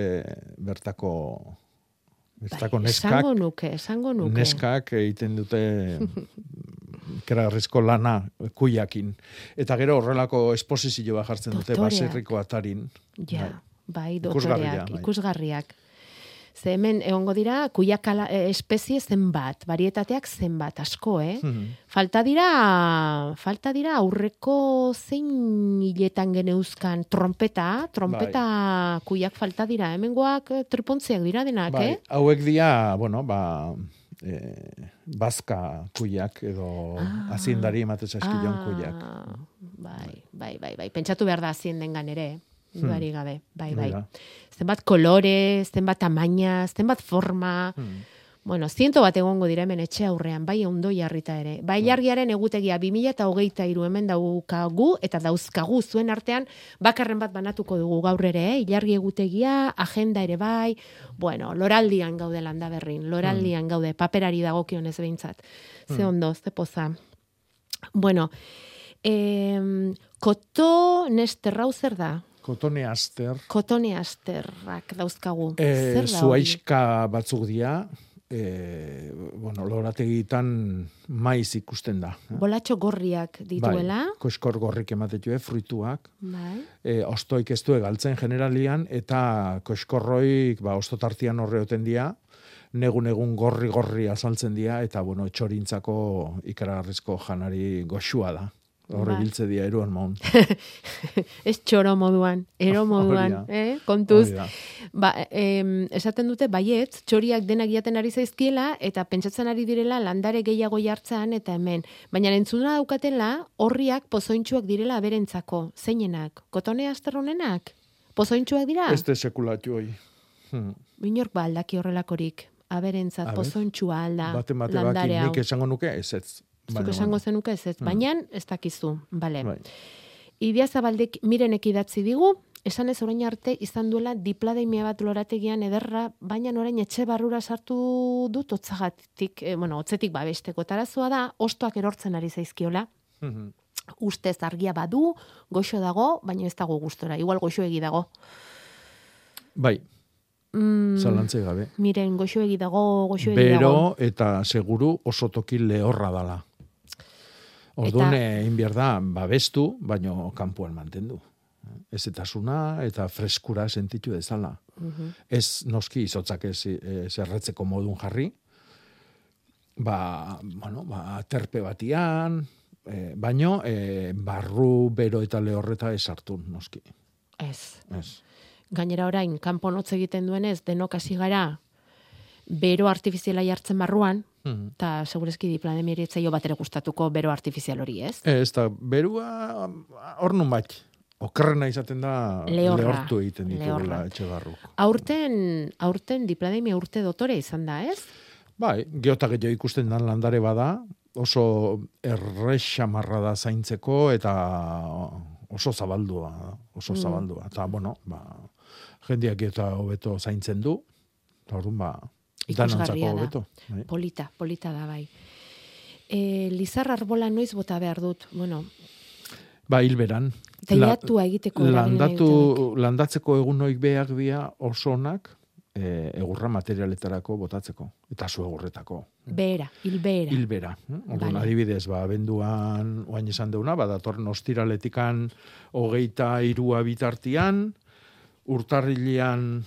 bertako bertako neskak, Bai, Esango nuke, esango nuke. neskak egiten dute keragarrizko lana kuiakin. Eta gero horrelako esposizioa jartzen dute baserriko atarin. Ja, bai, Ikusgarria, dotoreak, bai. ikusgarriak. Ze hemen egongo dira kuiak eh, espezie zenbat, varietateak zenbat, asko, eh? Mhm. Falta dira, falta dira aurreko zein hiletan geneuzkan trompeta, trompeta kuiak falta dira. Hemengoak eh, tripontziak dira denak, Bai, eh? hauek dira, bueno, ba, e, bazka kuiak edo ah, azindari emate zaizkion kuiak. Ah, bai, bai, bai, bai. Pentsatu behar da azien dengan ere, eh? Dudarik gabe, bai, bai. Zenbat kolore, zenbat tamaina, zenbat forma, Hmm. Bueno, ziento bat egongo dira hemen etxe aurrean, bai ondo jarrita ere. Bai jargiaren egutegia 2000 eta hogeita iru hemen daukagu, eta dauzkagu zuen artean, bakarren bat banatuko dugu gaur ere, eh? ilargi egutegia, agenda ere bai, bueno, loraldian gaude landa berrin, loraldian gaude, paperari dagokionez behintzat. Ze Mm. ondo, ze poza. Bueno, em, koto nesterrau zer da? Kotone aster. Kotone asterrak dauzkagu. E, zer da hori? zuaiska batzuk dira, e, bueno, lorategitan maiz ikusten da. eh? Bolatxo gorriak dituela. Bai, koskor gorrik ematetue, fruituak. Bai. E, ostoik ez du galtzen generalian, eta koskorroik, ba, ostotartian horre oten dia, negun egun gorri gorri azaltzen dira, eta, bueno, txorintzako ikaragarrizko janari goxua da. Horre Bai. biltze dia eruan maun. Ez txoro moduan, ero moduan, eh? kontuz. Ba, em, esaten dute baietz, txoriak denak jaten ari zaizkiela, eta pentsatzen ari direla landare gehiago jartzean eta hemen. Baina entzuna daukatela, horriak pozointxuak direla aberentzako. Zeinenak? Kotone asterronenak? Pozointxuak dira? Ez de sekulatu hoi. Hmm. Inork ba aldaki horrelakorik. Aberentzat, pozointxua alda. Bate baki, landare hau. Zuk esango zenuke ez ez, Hmm. baina ez dakizu, bale. Bai. Idia Zabaldek mirenek idatzi digu, esan ez orain arte izan duela diplademia bat lorategian ederra, baina orain etxe barrura sartu dut otzagatik, eh, bueno, otzetik babesteko. Tarazoa da, ostoak erortzen ari zaizkiola, Mhm. ustez argia badu, goxo dago, baina ez dago gustora. Igual goxo egi dago. Bai, Mm, gabe. miren, goxo egi dago, goxo egi dago. Bero eta seguru oso toki lehorra dala. Orduan Eta- egin behar da, babestu, baino kanpoan mantendu. Ez etasuna eta freskura sentitu dezala. Mhm. Ez noski izotzak ez, ez erretzeko modun jarri, ba, bueno, ba, terpe batian, e, baino e, barru, bero eta lehorreta ez hartu, noski. Ez. Ez. Gainera orain, kanpon hotz egiten duenez, denok hasi gara, bero artifiziala jartzen barruan, Eta segurezki diplademia etzaio bat ere gustatuko bero artifizial hori, ez? Ez da, berua hor nun bat. Okerrena izaten da Lehorra. lehortu egiten ditugula etxe barru. Aurten, aurten diplademia urte dotore izan da, ez? Bai, geota gehiago ikusten dan landare bada, oso errexamarra da zaintzeko eta oso zabaldua, oso Mm. zabaldua. Eta, bueno, ba, jendeak eta hobeto zaintzen du, eta orduan, ba, Ikusgarria da. hobeto. Bai. Polita, polita da bai. E, Lizar arbola noiz bota behar dut. Bueno, Ba, hilberan. teilatua egiteko nahi landatu, landatzeko egunoik behar dira oso onak, e, egurra materialetarako botatzeko, eta zu egurretako. Behera, hilbehera. Hilbera. eh? Orduan, Vale. adibidez, ba, benduan, oain esan deuna, ba, datorren ostiraletikan hogeita irua bitartian, urtarrilean,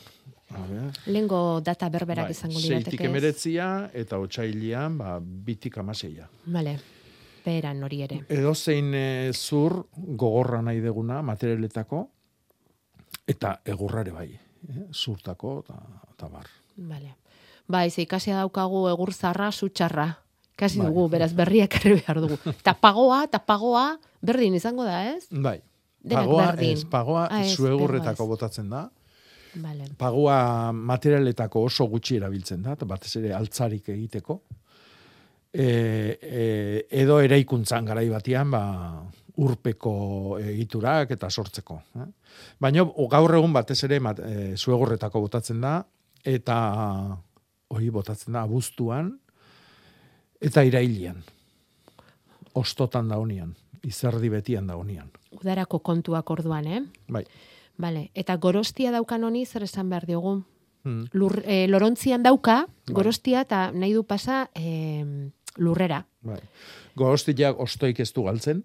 Lengo data berberak bai, izango seitik lirateke. ez? emeretzia, eta otxailian, ba, bitik amaseia. Vale. Beheran hori ere. Edo zein e, zur gogorra nahi deguna materialetako, eta egurrare bai, eh? zurtako, eta, eta bar. Vale. Bai, ze ikasia daukagu egur zarra, sutxarra. Kasi Bai. dugu, beraz berriak erre behar dugu. Ta pagoa, ta pagoa, berdin izango da, ez? Bai. Denak Pagoa, berdin. ez, pagoa Ah, ez, zuegurretako botatzen da. Vale. Pagoa materialetako oso gutxi erabiltzen da, batez ere altzarik egiteko. E, e, edo eraikuntzan garai batean, ba, urpeko egiturak eta sortzeko. Eh? Baina gaur egun batez ere e, zuegurretako botatzen da, eta hori botatzen da abuztuan, eta irailian. Ostotan da honian, izerdi betian da honian. Udarako kontuak orduan, eh? Bai. Vale. Eta gorostia daukan honi zer esan behar diogu? Hmm. Lur, eh, lorontzian dauka, Bai. gorostia eta nahi du pasa eh, lurrera. Bai. Gorostiak ostoik ez du galtzen.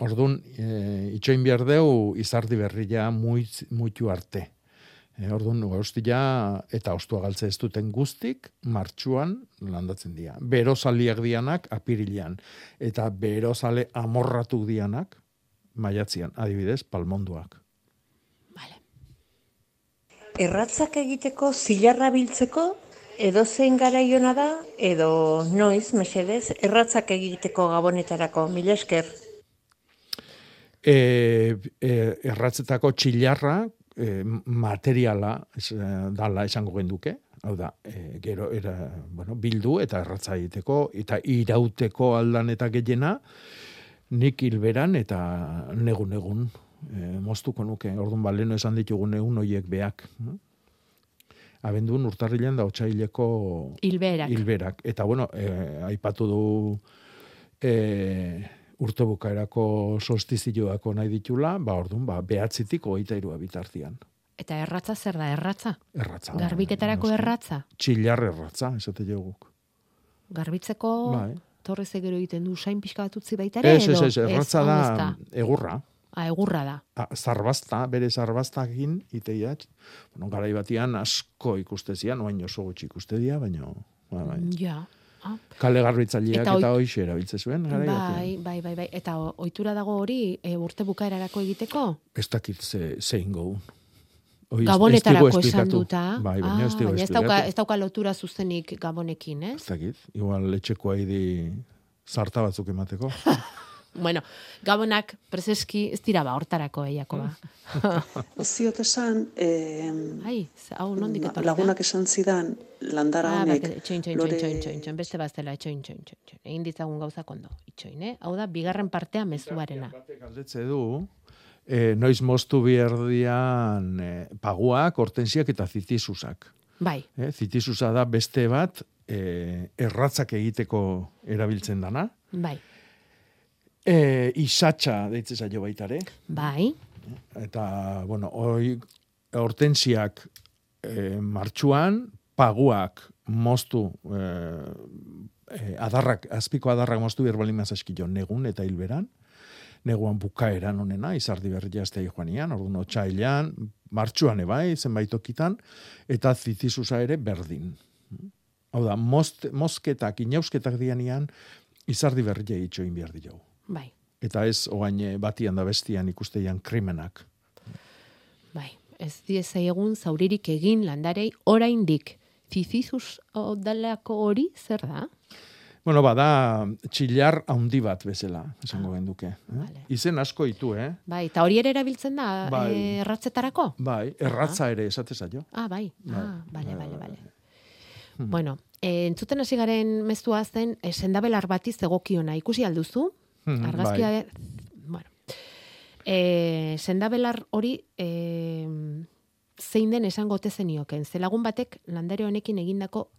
Ordun e, itxoin behar deu izardi berria muitz, muitu arte. E, ordun gorostia eta ostua galtze ez duten guztik martxuan landatzen dira. Berozaliak dianak apirilean eta berozale amorratu dianak maiatzian, adibidez, palmonduak. Erratzak egiteko zilarra biltzeko edo zein garaiona da edo noiz, mesedez, erratzak egiteko gabonetarako, mila esker. E, e, erratzetako txilarra e, materiala es, e, dala esango genduke, Hau da, e, gero era, bueno, bildu eta erratza egiteko eta irauteko aldan eta gehiena nik hilberan eta negun egun e, moztuko nuke. Orduan ba leno esan ditugun egun hoiek beak. Abendun urtarrilean da otsaileko Hilberak. hilberak. Eta bueno, e, aipatu du e, urte bukaerako solstizioako nahi ditula, ba orduan ba behatzitik hogeita irua bitartian. Eta erratza zer da, erratza? Erratza. Garbiketarako erratza? Txillar erratza, esate joguk. Garbitzeko Bai. torrez egero egiten du sain pixka bat utzi baita ere? Ez, ez, edo ez, erratza ez da egurra. Ah, egurra da. A, zarbazta, bere zarbaztakin iteia. Bueno, garai batian asko ikustezian, oain oso gutxi ikustedia, baina ba, bai. Ja. Ah. kale garbitzaileak Eta eta, oi- hoixe erabiltze zuen garai batean. Bai, bai, bai, bai. Eta ohitura dago hori e, urte bukaerarako egiteko? Ez dakit ze, zein ez- ez Gabonetarako esan duta. Bai, baina ez ah, digu baina ez dauka, ez dauka lotura zuzenik gabonekin, ez? Ez dakit, igual etxeko haidi zarta batzuk emateko. Bueno, gabonak prezeski ez dira ba, hortarako eiako ba. Ziot esan, eh, Ai, hau nondik etorri da? lagunak esan zidan, landara Ah, honek, bak, itxoin, txoin, lore- txoin, txoin, txoin, beste baztela, itxoin, txoin, txoin, txoin. Egin ditzagun gauzak ondo, itxoin, eh? Hau da, bigarren partea mezuarena. Galdetze du, e, noiz moztu biherdian e, paguak, hortensiak eta zitisusak. Bai, E, zitisusa da beste bat e, erratzak egiteko erabiltzen dana. bai, E, isatxa deitzen zaio baita ere. bai, Eta, bueno, hoi, hortensiak e, martxuan, paguak moztu, e, e, adarrak, azpiko adarrak moztu birbalimaz eskilo negun eta hilberan, neguan bukaeran onena, izardi berri jaztea joanian, orduan otxailan, martxuan ebai, zenbait tokitan, eta zitisusa ere berdin. Hau da, most, mozketak, inausketak dianian, izardi berria itxoin behar diogu. Bai, Eta ez oain eh, batian da bestian ikusteian krimenak. bai. Ez diezai egun zauririk egin landarei oraindik. Zizizus odalako hori zer da? Bueno, bada txillar handi bat bezala, esango genduke. Eh? Izen asko ditu, eh? Bai, eta hori ere erabiltzen da Bai. eh, erratzetarako? Bai, erratza ere esate zaio. Ah, bai. Bai. Ah, bale, bale, bale. Hmm. Bueno, eh, entzuten hasi garen mezua zen, eh, sendabelar batiz egokiona. Ikusi alduzu? Mhm, Argazkia, bai. bueno. Eh, sendabelar hori eh, zein den esango ote zenioken. Zelagun batek landare honekin egindako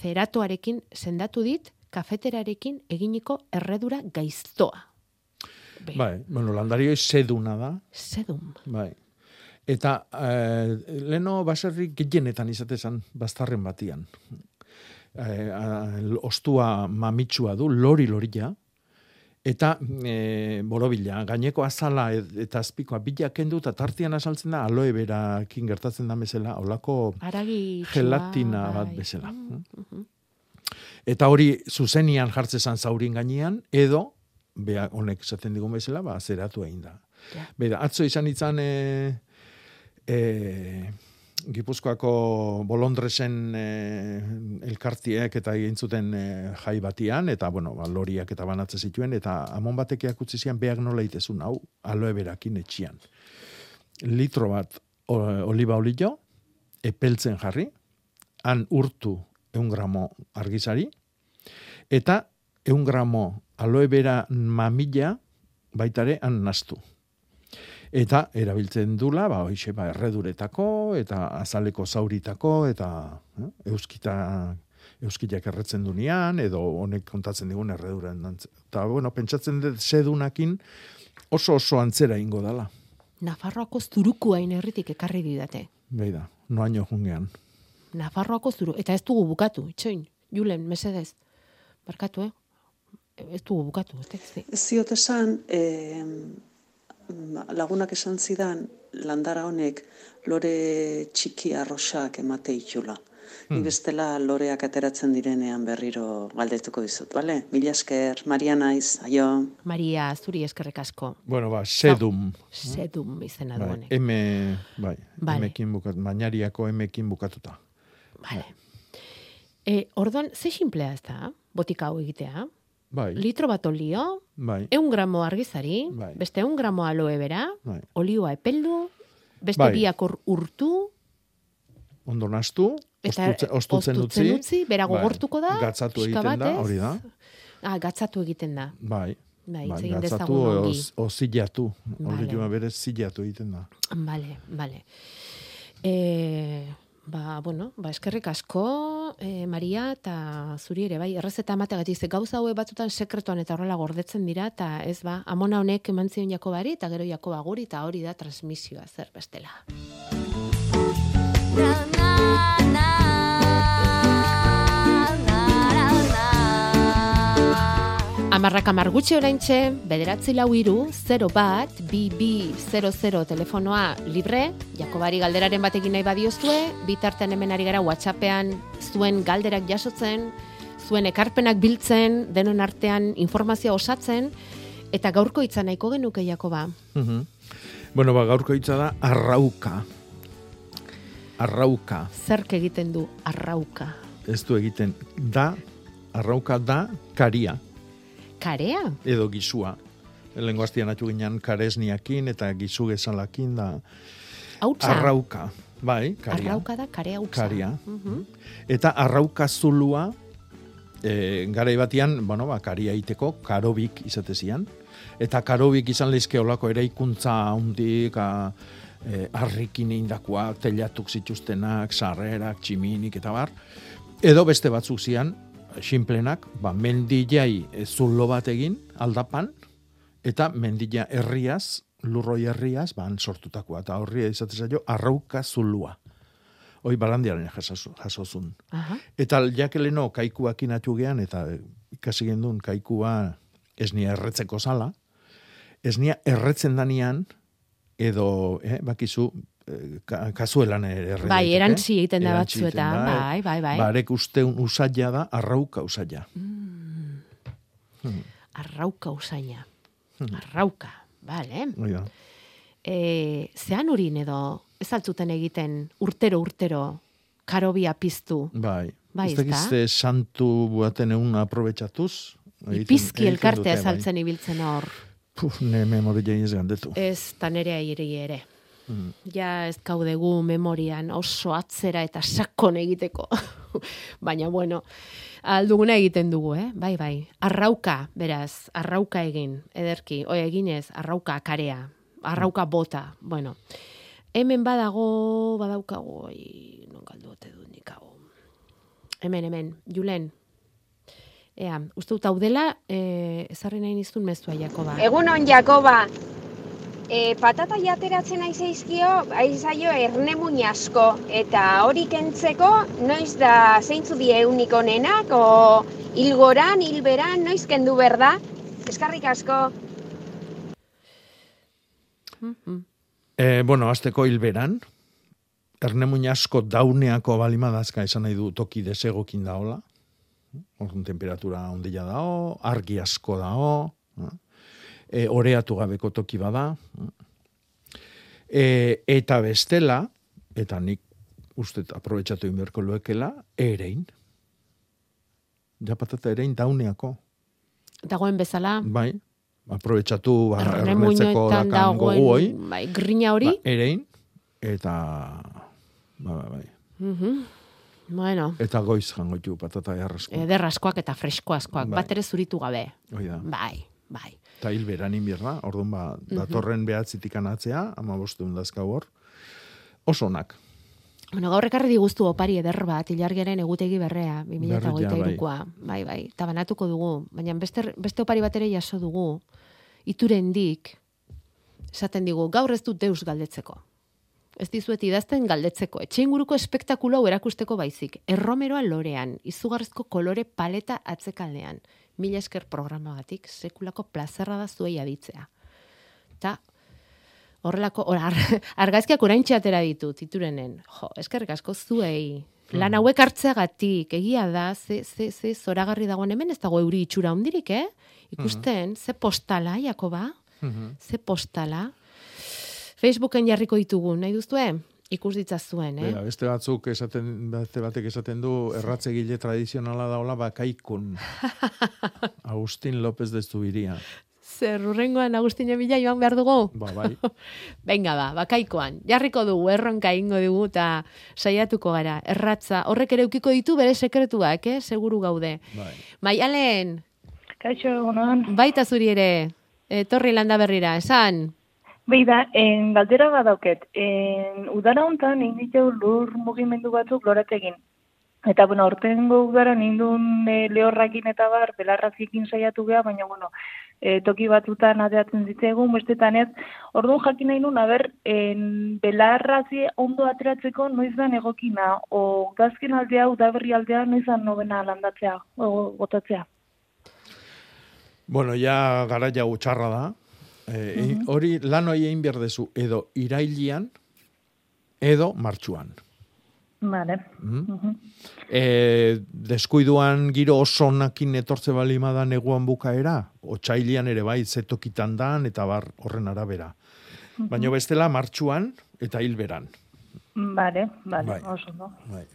zeratoarekin sendatu dit, kafeterarekin eginiko erredura gaiztoa. Bai, bueno, landarioi seduna da. Sedum. Bai. Eta eh, leno baserri gehienetan izatezan bastarren batian. Eh, a- ostua mamitsua du, lori loria, eta e, borobila, gaineko azala eta azpikoa bila kendu eta tartian asaltzen da aloe berakin gertatzen da bezala, holako gelatina bat bezala. Eta hori zuzenian jartzezan zaurin gainean, edo, bea honek esaten digun bezala, ba, zeratu egin da. Ja. Bera, atzo izan itzan e, e, Gipuzkoako bolondresen e, elkartiek eta egin zuten e, jai batian, eta, bueno, ba, loriak eta banatze zituen, eta amon batek eakutzi zian beak nola itezun, hau, aloe berakin etxian. Litro bat oliba olio, epeltzen jarri, han urtu eun gramo argizari, eta eun gramo aloe bera mamila baitare han nastu. Eta erabiltzen dula, ba, hoxe, ba, erreduretako, eta azaleko zauritako, eta eh, euskita, euskitak erretzen dunean, edo honek kontatzen digun erreduren. dantz- Eta, bueno, pentsatzen dut sedunakin oso oso antzera ingo dala. Nafarroako zurukua herritik ekarri didate. Beida, noaino jungean. Nafarroako zuru. Eta ez dugu bukatu, itxoin. Julen, mesedez. Barkatu, eh? Ez dugu bukatu, ez tekzi. Ziot esan, eh, lagunak esan zidan, landara honek lore txiki arrosak emate itxula. Ni Hmm. bestela loreak ateratzen direnean berriro galdetuko dizut, bale? Mila esker, Maria naiz, aio. Maria, zuri eskerrek asko. Bueno, ba, sedum. Sedum izena Bai, honek. M, bai, Vale. emekin bukat, bainariako emekin bukatuta. E, orduan, ze simplea ez da, botika hau egitea? Bai, Litro bat olio, bai, eun gramo argizari, Bai. beste eun gramo aloe bera, bai. olioa epeldu, beste Bai. biak urtu, Ondo nastu, Eta Ostutzen- ostutzen utzi. utzi, bera Bai. gogortuko da. Gatzatu egiten da, bat, ez? hori da. Ah, gatzatu egiten da. Bai. Bai, Bai, gatzatu o, zilatu. Vale. Hori berez zilatu egiten da. Vale, vale. E, ba, bueno, ba, eskerrik asko, e, Maria, eta zuri ere, bai, errezeta emategatik, ze gauza haue batzutan sekretuan eta horrela gordetzen dira, eta ez ba, amona honek eman zion Jakobari, eta gero Jakoba guri, eta hori da transmisioa zer bestela. Amarrak amar gutxi oraintxe, bederatzi lau iru, 0 bat, bi bi 00 telefonoa libre, Jakobari galderaren batekin nahi badiozue, bitartean hemen ari gara WhatsAppean zuen galderak jasotzen, zuen ekarpenak biltzen, denon artean informazioa osatzen, eta gaurko hitza nahiko genuke Jakoba. Mhm. Bueno, ba, gaurko hitza da arrauka. Arrauka. Zerk egiten du arrauka? Ez du egiten da, arrauka da karia, Karea? edo gizua. Lengo hastian atxu ginen karesniakin eta gizu gezalakin da Hautsa? arrauka. Bai, karia. Arrauka da karea hautsa. Karia. Mhm. Eta arrauka zulua, e, garai batean, bueno, ba, karia iteko, karobik izatezian. Eta karobik izan lehizke olako eraikuntza hundik, a, e, arrikin indakoak, telatuk zituztenak, sarrerak, tximinik eta bar. Edo beste batzuk zian, sinplenak, ba, mendilai e, zulo bat egin, aldapan, eta mendila herriaz, lurroi herriaz, ban sortutakoa. Eta horri izaten zaio, arrauka zulua. Hoi barandiaren jaso- jasozun. Aha. Eta jakeleno kaikuak inatu gean, eta ikasi gendun kaikua esnia erretzeko zala, esnia erretzen danian, edo, eh, bakizu, ka, kasuelan ere Bai, erantzi egiten da Erantzi batzuetan, da, bai, bai, bai. Barek usteun usaila da, arrauka usaila. Arrauka usaina. Hmm. Arrauka, bale. Hoi da. E, zean urin edo, ez altzuten egiten urtero urtero karobia piztu. Bai. Bai, ez dakiz ze santu buaten egun aprobetsatuz. Ipizki elkartea bai. saltzen ibiltzen hor. Puf, ne memoria ez gandetu. Ez tanerea iri ere. Mm. Ja ez kaudegu memorian oso atzera eta sakon egiteko. Baina bueno, alduguna egiten dugu, eh? Bai, bai. Arrauka, beraz, arrauka egin, ederki. Oi, eginez, arrauka karea, arrauka bota. Bueno, hemen badago, badaukago, oi, non galdu ote du nik hau. Hemen, hemen, Julen. Ea, uste dut hau dela, eh, ezarri nahi nizun mezua, Jakoba. Egunon, Jakoba. E, patata jateratzen aizaizkio, aizaio ernemuin asko. Eta hori kentzeko, noiz da zeintzu die eunik onenak, o hilgoran, hilberan, noiz kendu berda. Eskarrik asko. E, bueno, azteko hilberan, ernemuin asko dauneako balimadazka esan nahi du toki desegokin daola. Orduan temperatura ondila dao, argi asko dao, e, oreatu gabeko toki bada. E, eta bestela, eta nik uste aprobetsatu inberko luekela, erein. Ja patata erein dauneako. Dagoen bezala, Bai, aprobetsatu ba, Ernemuinoetan dakan gogu hoi. dagoen bai, grina hori. Ba, erein, eta... Ba, ba, bai. Mhm. Bueno, Eta goiz jango ditu patata jarrasko. ederraskoak eta fresko askoak, Bai. bat ere zuritu gabe. Hoi da. Bai, bai. Eta hil beran inbierna, orduan ba, Mhm. datorren behatzitik anatzea, ama bostu dazka hor. Oso onak. Bueno, gaur ekarri diguztu opari eder bat, ilargiaren egutegi berrea, Berria, 2023koa. Bai, bai, eta banatuko dugu. Baina beste, beste opari bat ere jaso dugu, iturendik, esaten digu, gaur ez dut deus galdetzeko. Ez dizuet idazten galdetzeko. Etxe inguruko espektakulo erakusteko baizik. Erromeroa lorean, izugarrizko kolore paleta atzekaldean. Mila esker programagatik, sekulako plazerra da zuei aditzea. Ta, horrelako, or, ar, argazkiak oraintxe atera ditut, iturenen. Jo, eskerrik asko zuei. Lan hauek hartzeagatik, egia da, ze, ze, ze zoragarri dagoen hemen, ez dago euri itxura hundirik, eh? Ikusten, ze postala, Jakoba? Ze postala? Facebooken jarriko ditugu, nahi duztue? Ikus ditzazuen, eh? Bera, beste batzuk esaten, beste batek esaten du, erratzegile tradizionala daola bakaikun. Agustin López de Zubiria. Zer, urrengoan Agustina Bila joan behar dugu? Ba, bai. Venga ba, bakaikoan. Jarriko dugu, erronka ingo dugu eta saiatuko gara. Erratza, horrek ere ukiko ditu bere sekretuak, eh? Seguru gaude. Bai. Maialen, Kaixo, baita zuri ere, etorri landa berrira, esan? Beida, en galdera badauket, en udara hontan inditu lur mugimendu batzuk lorategin. Eta, bueno, ortengo udara nindun e, lehorrakin eta bar, belarraziekin saiatu geha, baina, bueno, e, toki batutan ateatzen zitzaigun, bestetan ez, orduan jakin nahi nun, aber, en, belarrazie ondo ateratzeko noizan egokina, o gazken aldea, udaberri aldea, noizan nobena landatzea, o botatzea. Bueno, ja gara jau da. Eh, Mhm. Hori lan hori egin behar dezu edo irailian, edo martxuan. Vale. Mhm. Mhm. E, deskuiduan giro oso nakin etortze balima da neguan bukaera, otxailian ere bai zetokitan dan, eta bar horren arabera. Mhm. Baina bestela martxuan eta hilberan. Vale, vale, Bai. oso ondo. Bai.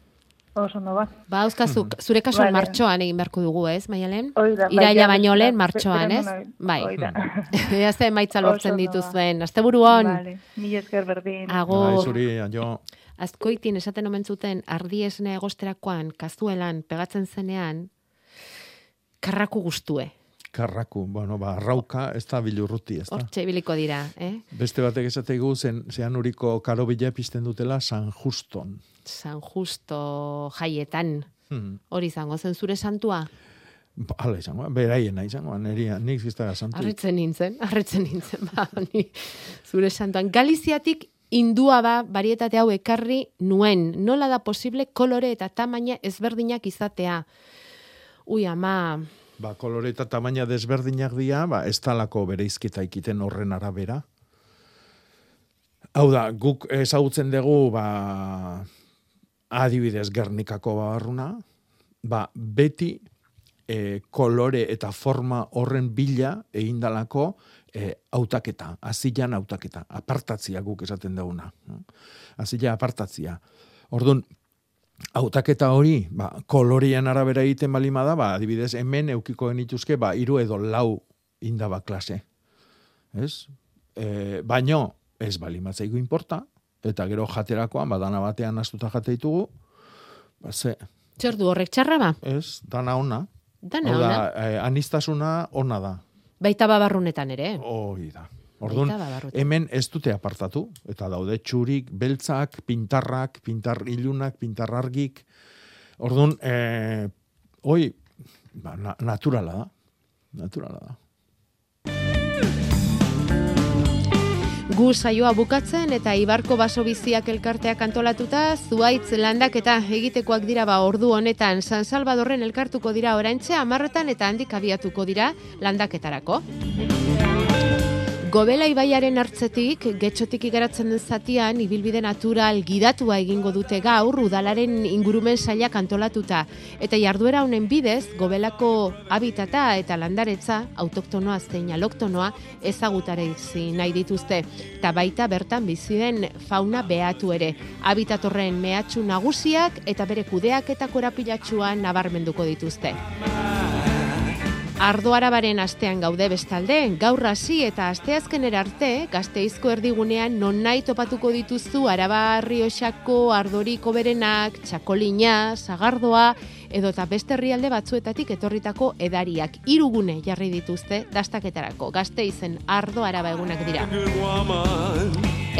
Oso ondo ba. Ba, auskazu, zure kasuan Vale. martxoan egin beharko dugu, ez, Maialen? Hoi da, bai, Iraila baino lehen martxoan, ez? Bai. Ea ze emaitza lortzen dituzuen. Asteburu hon. Vale, mila esker berdin. Agur. Bai, zuri, jo. Azkoitin esaten omen zuten ardi esne egosterakoan, kazuelan, pegatzen zenean, karraku gustue. Karraku, bueno, ba, rauka, ez da bilurruti, ez da. Hortxe ibiliko dira, eh? Beste batek esategu zen, zean uriko karo bila pizten dutela San Juston. San Justo jaietan. Hmm. Hori izango zen zure santua? Ba, Hala izango, beraiena izango, neria, nik ziztara santu. Arritzen nintzen, arritzen nintzen, ba, ni zure santuan. Galiziatik indua ba, barietate hau ekarri nuen. Nola da posible kolore eta tamaina ezberdinak izatea? Ui, ama, Ba, kolore eta tamaina desberdinak dira, ba, ez talako bereizketa ikiten horren arabera. Hau da, guk ezagutzen dugu, ba, adibidez Gernikako barruna, ba, beti e, kolore eta forma horren bila egindalako e, autaketa, azilan autaketa, apartatzia guk esaten duguna. Azila apartatzia. Orduan, hautaketa hori, ba, kolorian arabera egiten balima da, ba, adibidez, hemen eukiko genituzke, ba, iru edo lau indaba klase. Ez? E, baino, ez balima zaigu importa, eta gero jaterakoan, ba, dana batean astuta jate ditugu, ba, ze, zer du horrek txarra ba? ez, dana ona. Dana Hau da, ona. eh, anistasuna ona da. Baita babarrunetan ere. Hoi da. Orduan, hemen ez dute apartatu, eta daude txurik, beltzak, pintarrak, pintar ilunak, pintar argik. Orduan, eh, hoi, ba, na, naturala da. Naturala da. Gu saioa bukatzen eta Ibarko baso biziak elkarteak antolatuta zuaitz landaketa egitekoak dira ba ordu honetan San Salvadorren elkartuko dira oraintxe amarretan eta handik abiatuko dira landaketarako. Gobela ibaiaren hartzetik, getxotik igaratzen den zatian, ibilbide natural gidatua egingo dute gaur, udalaren ingurumen sailak antolatuta. Eta jarduera honen bidez, gobelako habitata eta landaretza, autoktonoa zein aloktonoa, ezagutarazi nahi dituzte. Eta baita bertan bizi den fauna behatu ere. Habitatorren mehatxu nagusiak eta bere kudeak eta korapilatxua nabarmenduko dituzte. Ardo Arabaren astean gaude bestalde, gaur hasi eta asteazkenera arte, gazteizko erdigunean non nahi topatuko dituzu Araba Rioxako ardoriko berenak, txakolina, sagardoa, edo eta beste herrialde batzuetatik etorritako edariak. Hirugune jarri dituzte dastaketarako, gazteizen Ardo Araba egunak dira.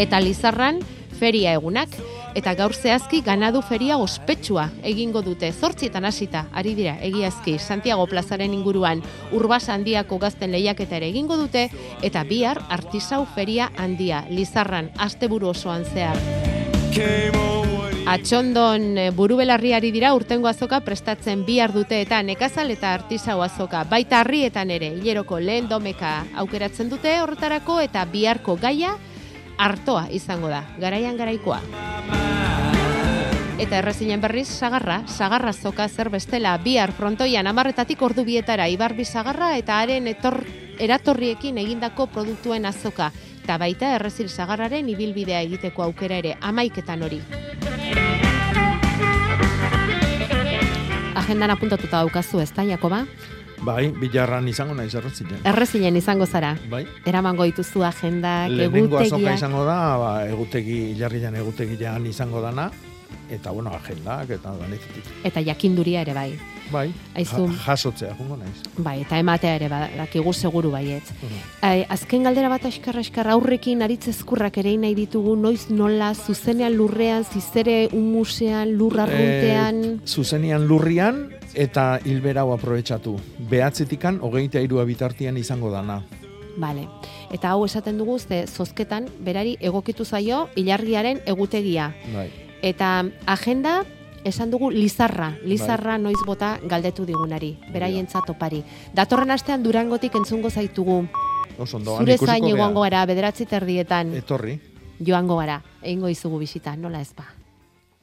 Eta Lizarran, feria egunak, eta gaur zehazki ganadu feria ospetsua egingo dute. Zortzietan hasita ari dira egiazki Santiago plazaren inguruan urbas handiako gazten lehiaketa ere egingo dute, eta bihar artisau feria handia, Lizarran, asteburu osoan zehar. Atxondon eh, burubelarriari dira urtengo azoka prestatzen bihar dute eta nekazal eta artisau azoka. Baita harrietan ere, hileroko lehen domeka aukeratzen dute horretarako eta biharko gaia artoa izango da, garaian garaikoa. Eta errezinen berriz, sagarra, sagarra zoka zer bestela, bihar frontoian amarretatik ordu bietara, ibarbi sagarra eta haren etor, eratorriekin egindako produktuen azoka. Eta baita errezil sagarraren ibilbidea egiteko aukera ere, amaiketan hori. Agendan apuntatuta daukazu, ez da, Jakoba? Bai, bilarran izango naiz erretzinen. Errezinen izango zara. Bai. Eramango dituzu agendak, Lehenengo azoka egutegiak. izango da, ba, egutegi, ilarrian egutegian izango dana, eta bueno, agendak, eta danetik. Eta jakinduria ere bai. Bai, Aizu. ja, jasotzea, jungo naiz. Bai, eta ematea ere badakigu seguru baietz. Mhm. Ai, azken galdera bat askarra askarra aurrekin aritzezkurrak ere nahi ditugu noiz nola zuzenean lurrean, zizere umusean, lurrarruntean. Eh, zuzenian lurrian, eta hilbera hau aprobetsatu. Behatzetikan, hogeita irua bitartian izango dana. Vale. Eta hau esaten dugu ze zozketan berari egokitu zaio ilargiaren egutegia. Bai. Eta agenda esan dugu Lizarra, Lizarra noiz bota galdetu digunari, beraientzat opari. Datorren astean Durangotik entzungo zaitugu. Oso ondo, Zure zain egongo gara, bederatzi terdietan Etorri. joango gara, egingo izugu bisita, nola ez ba.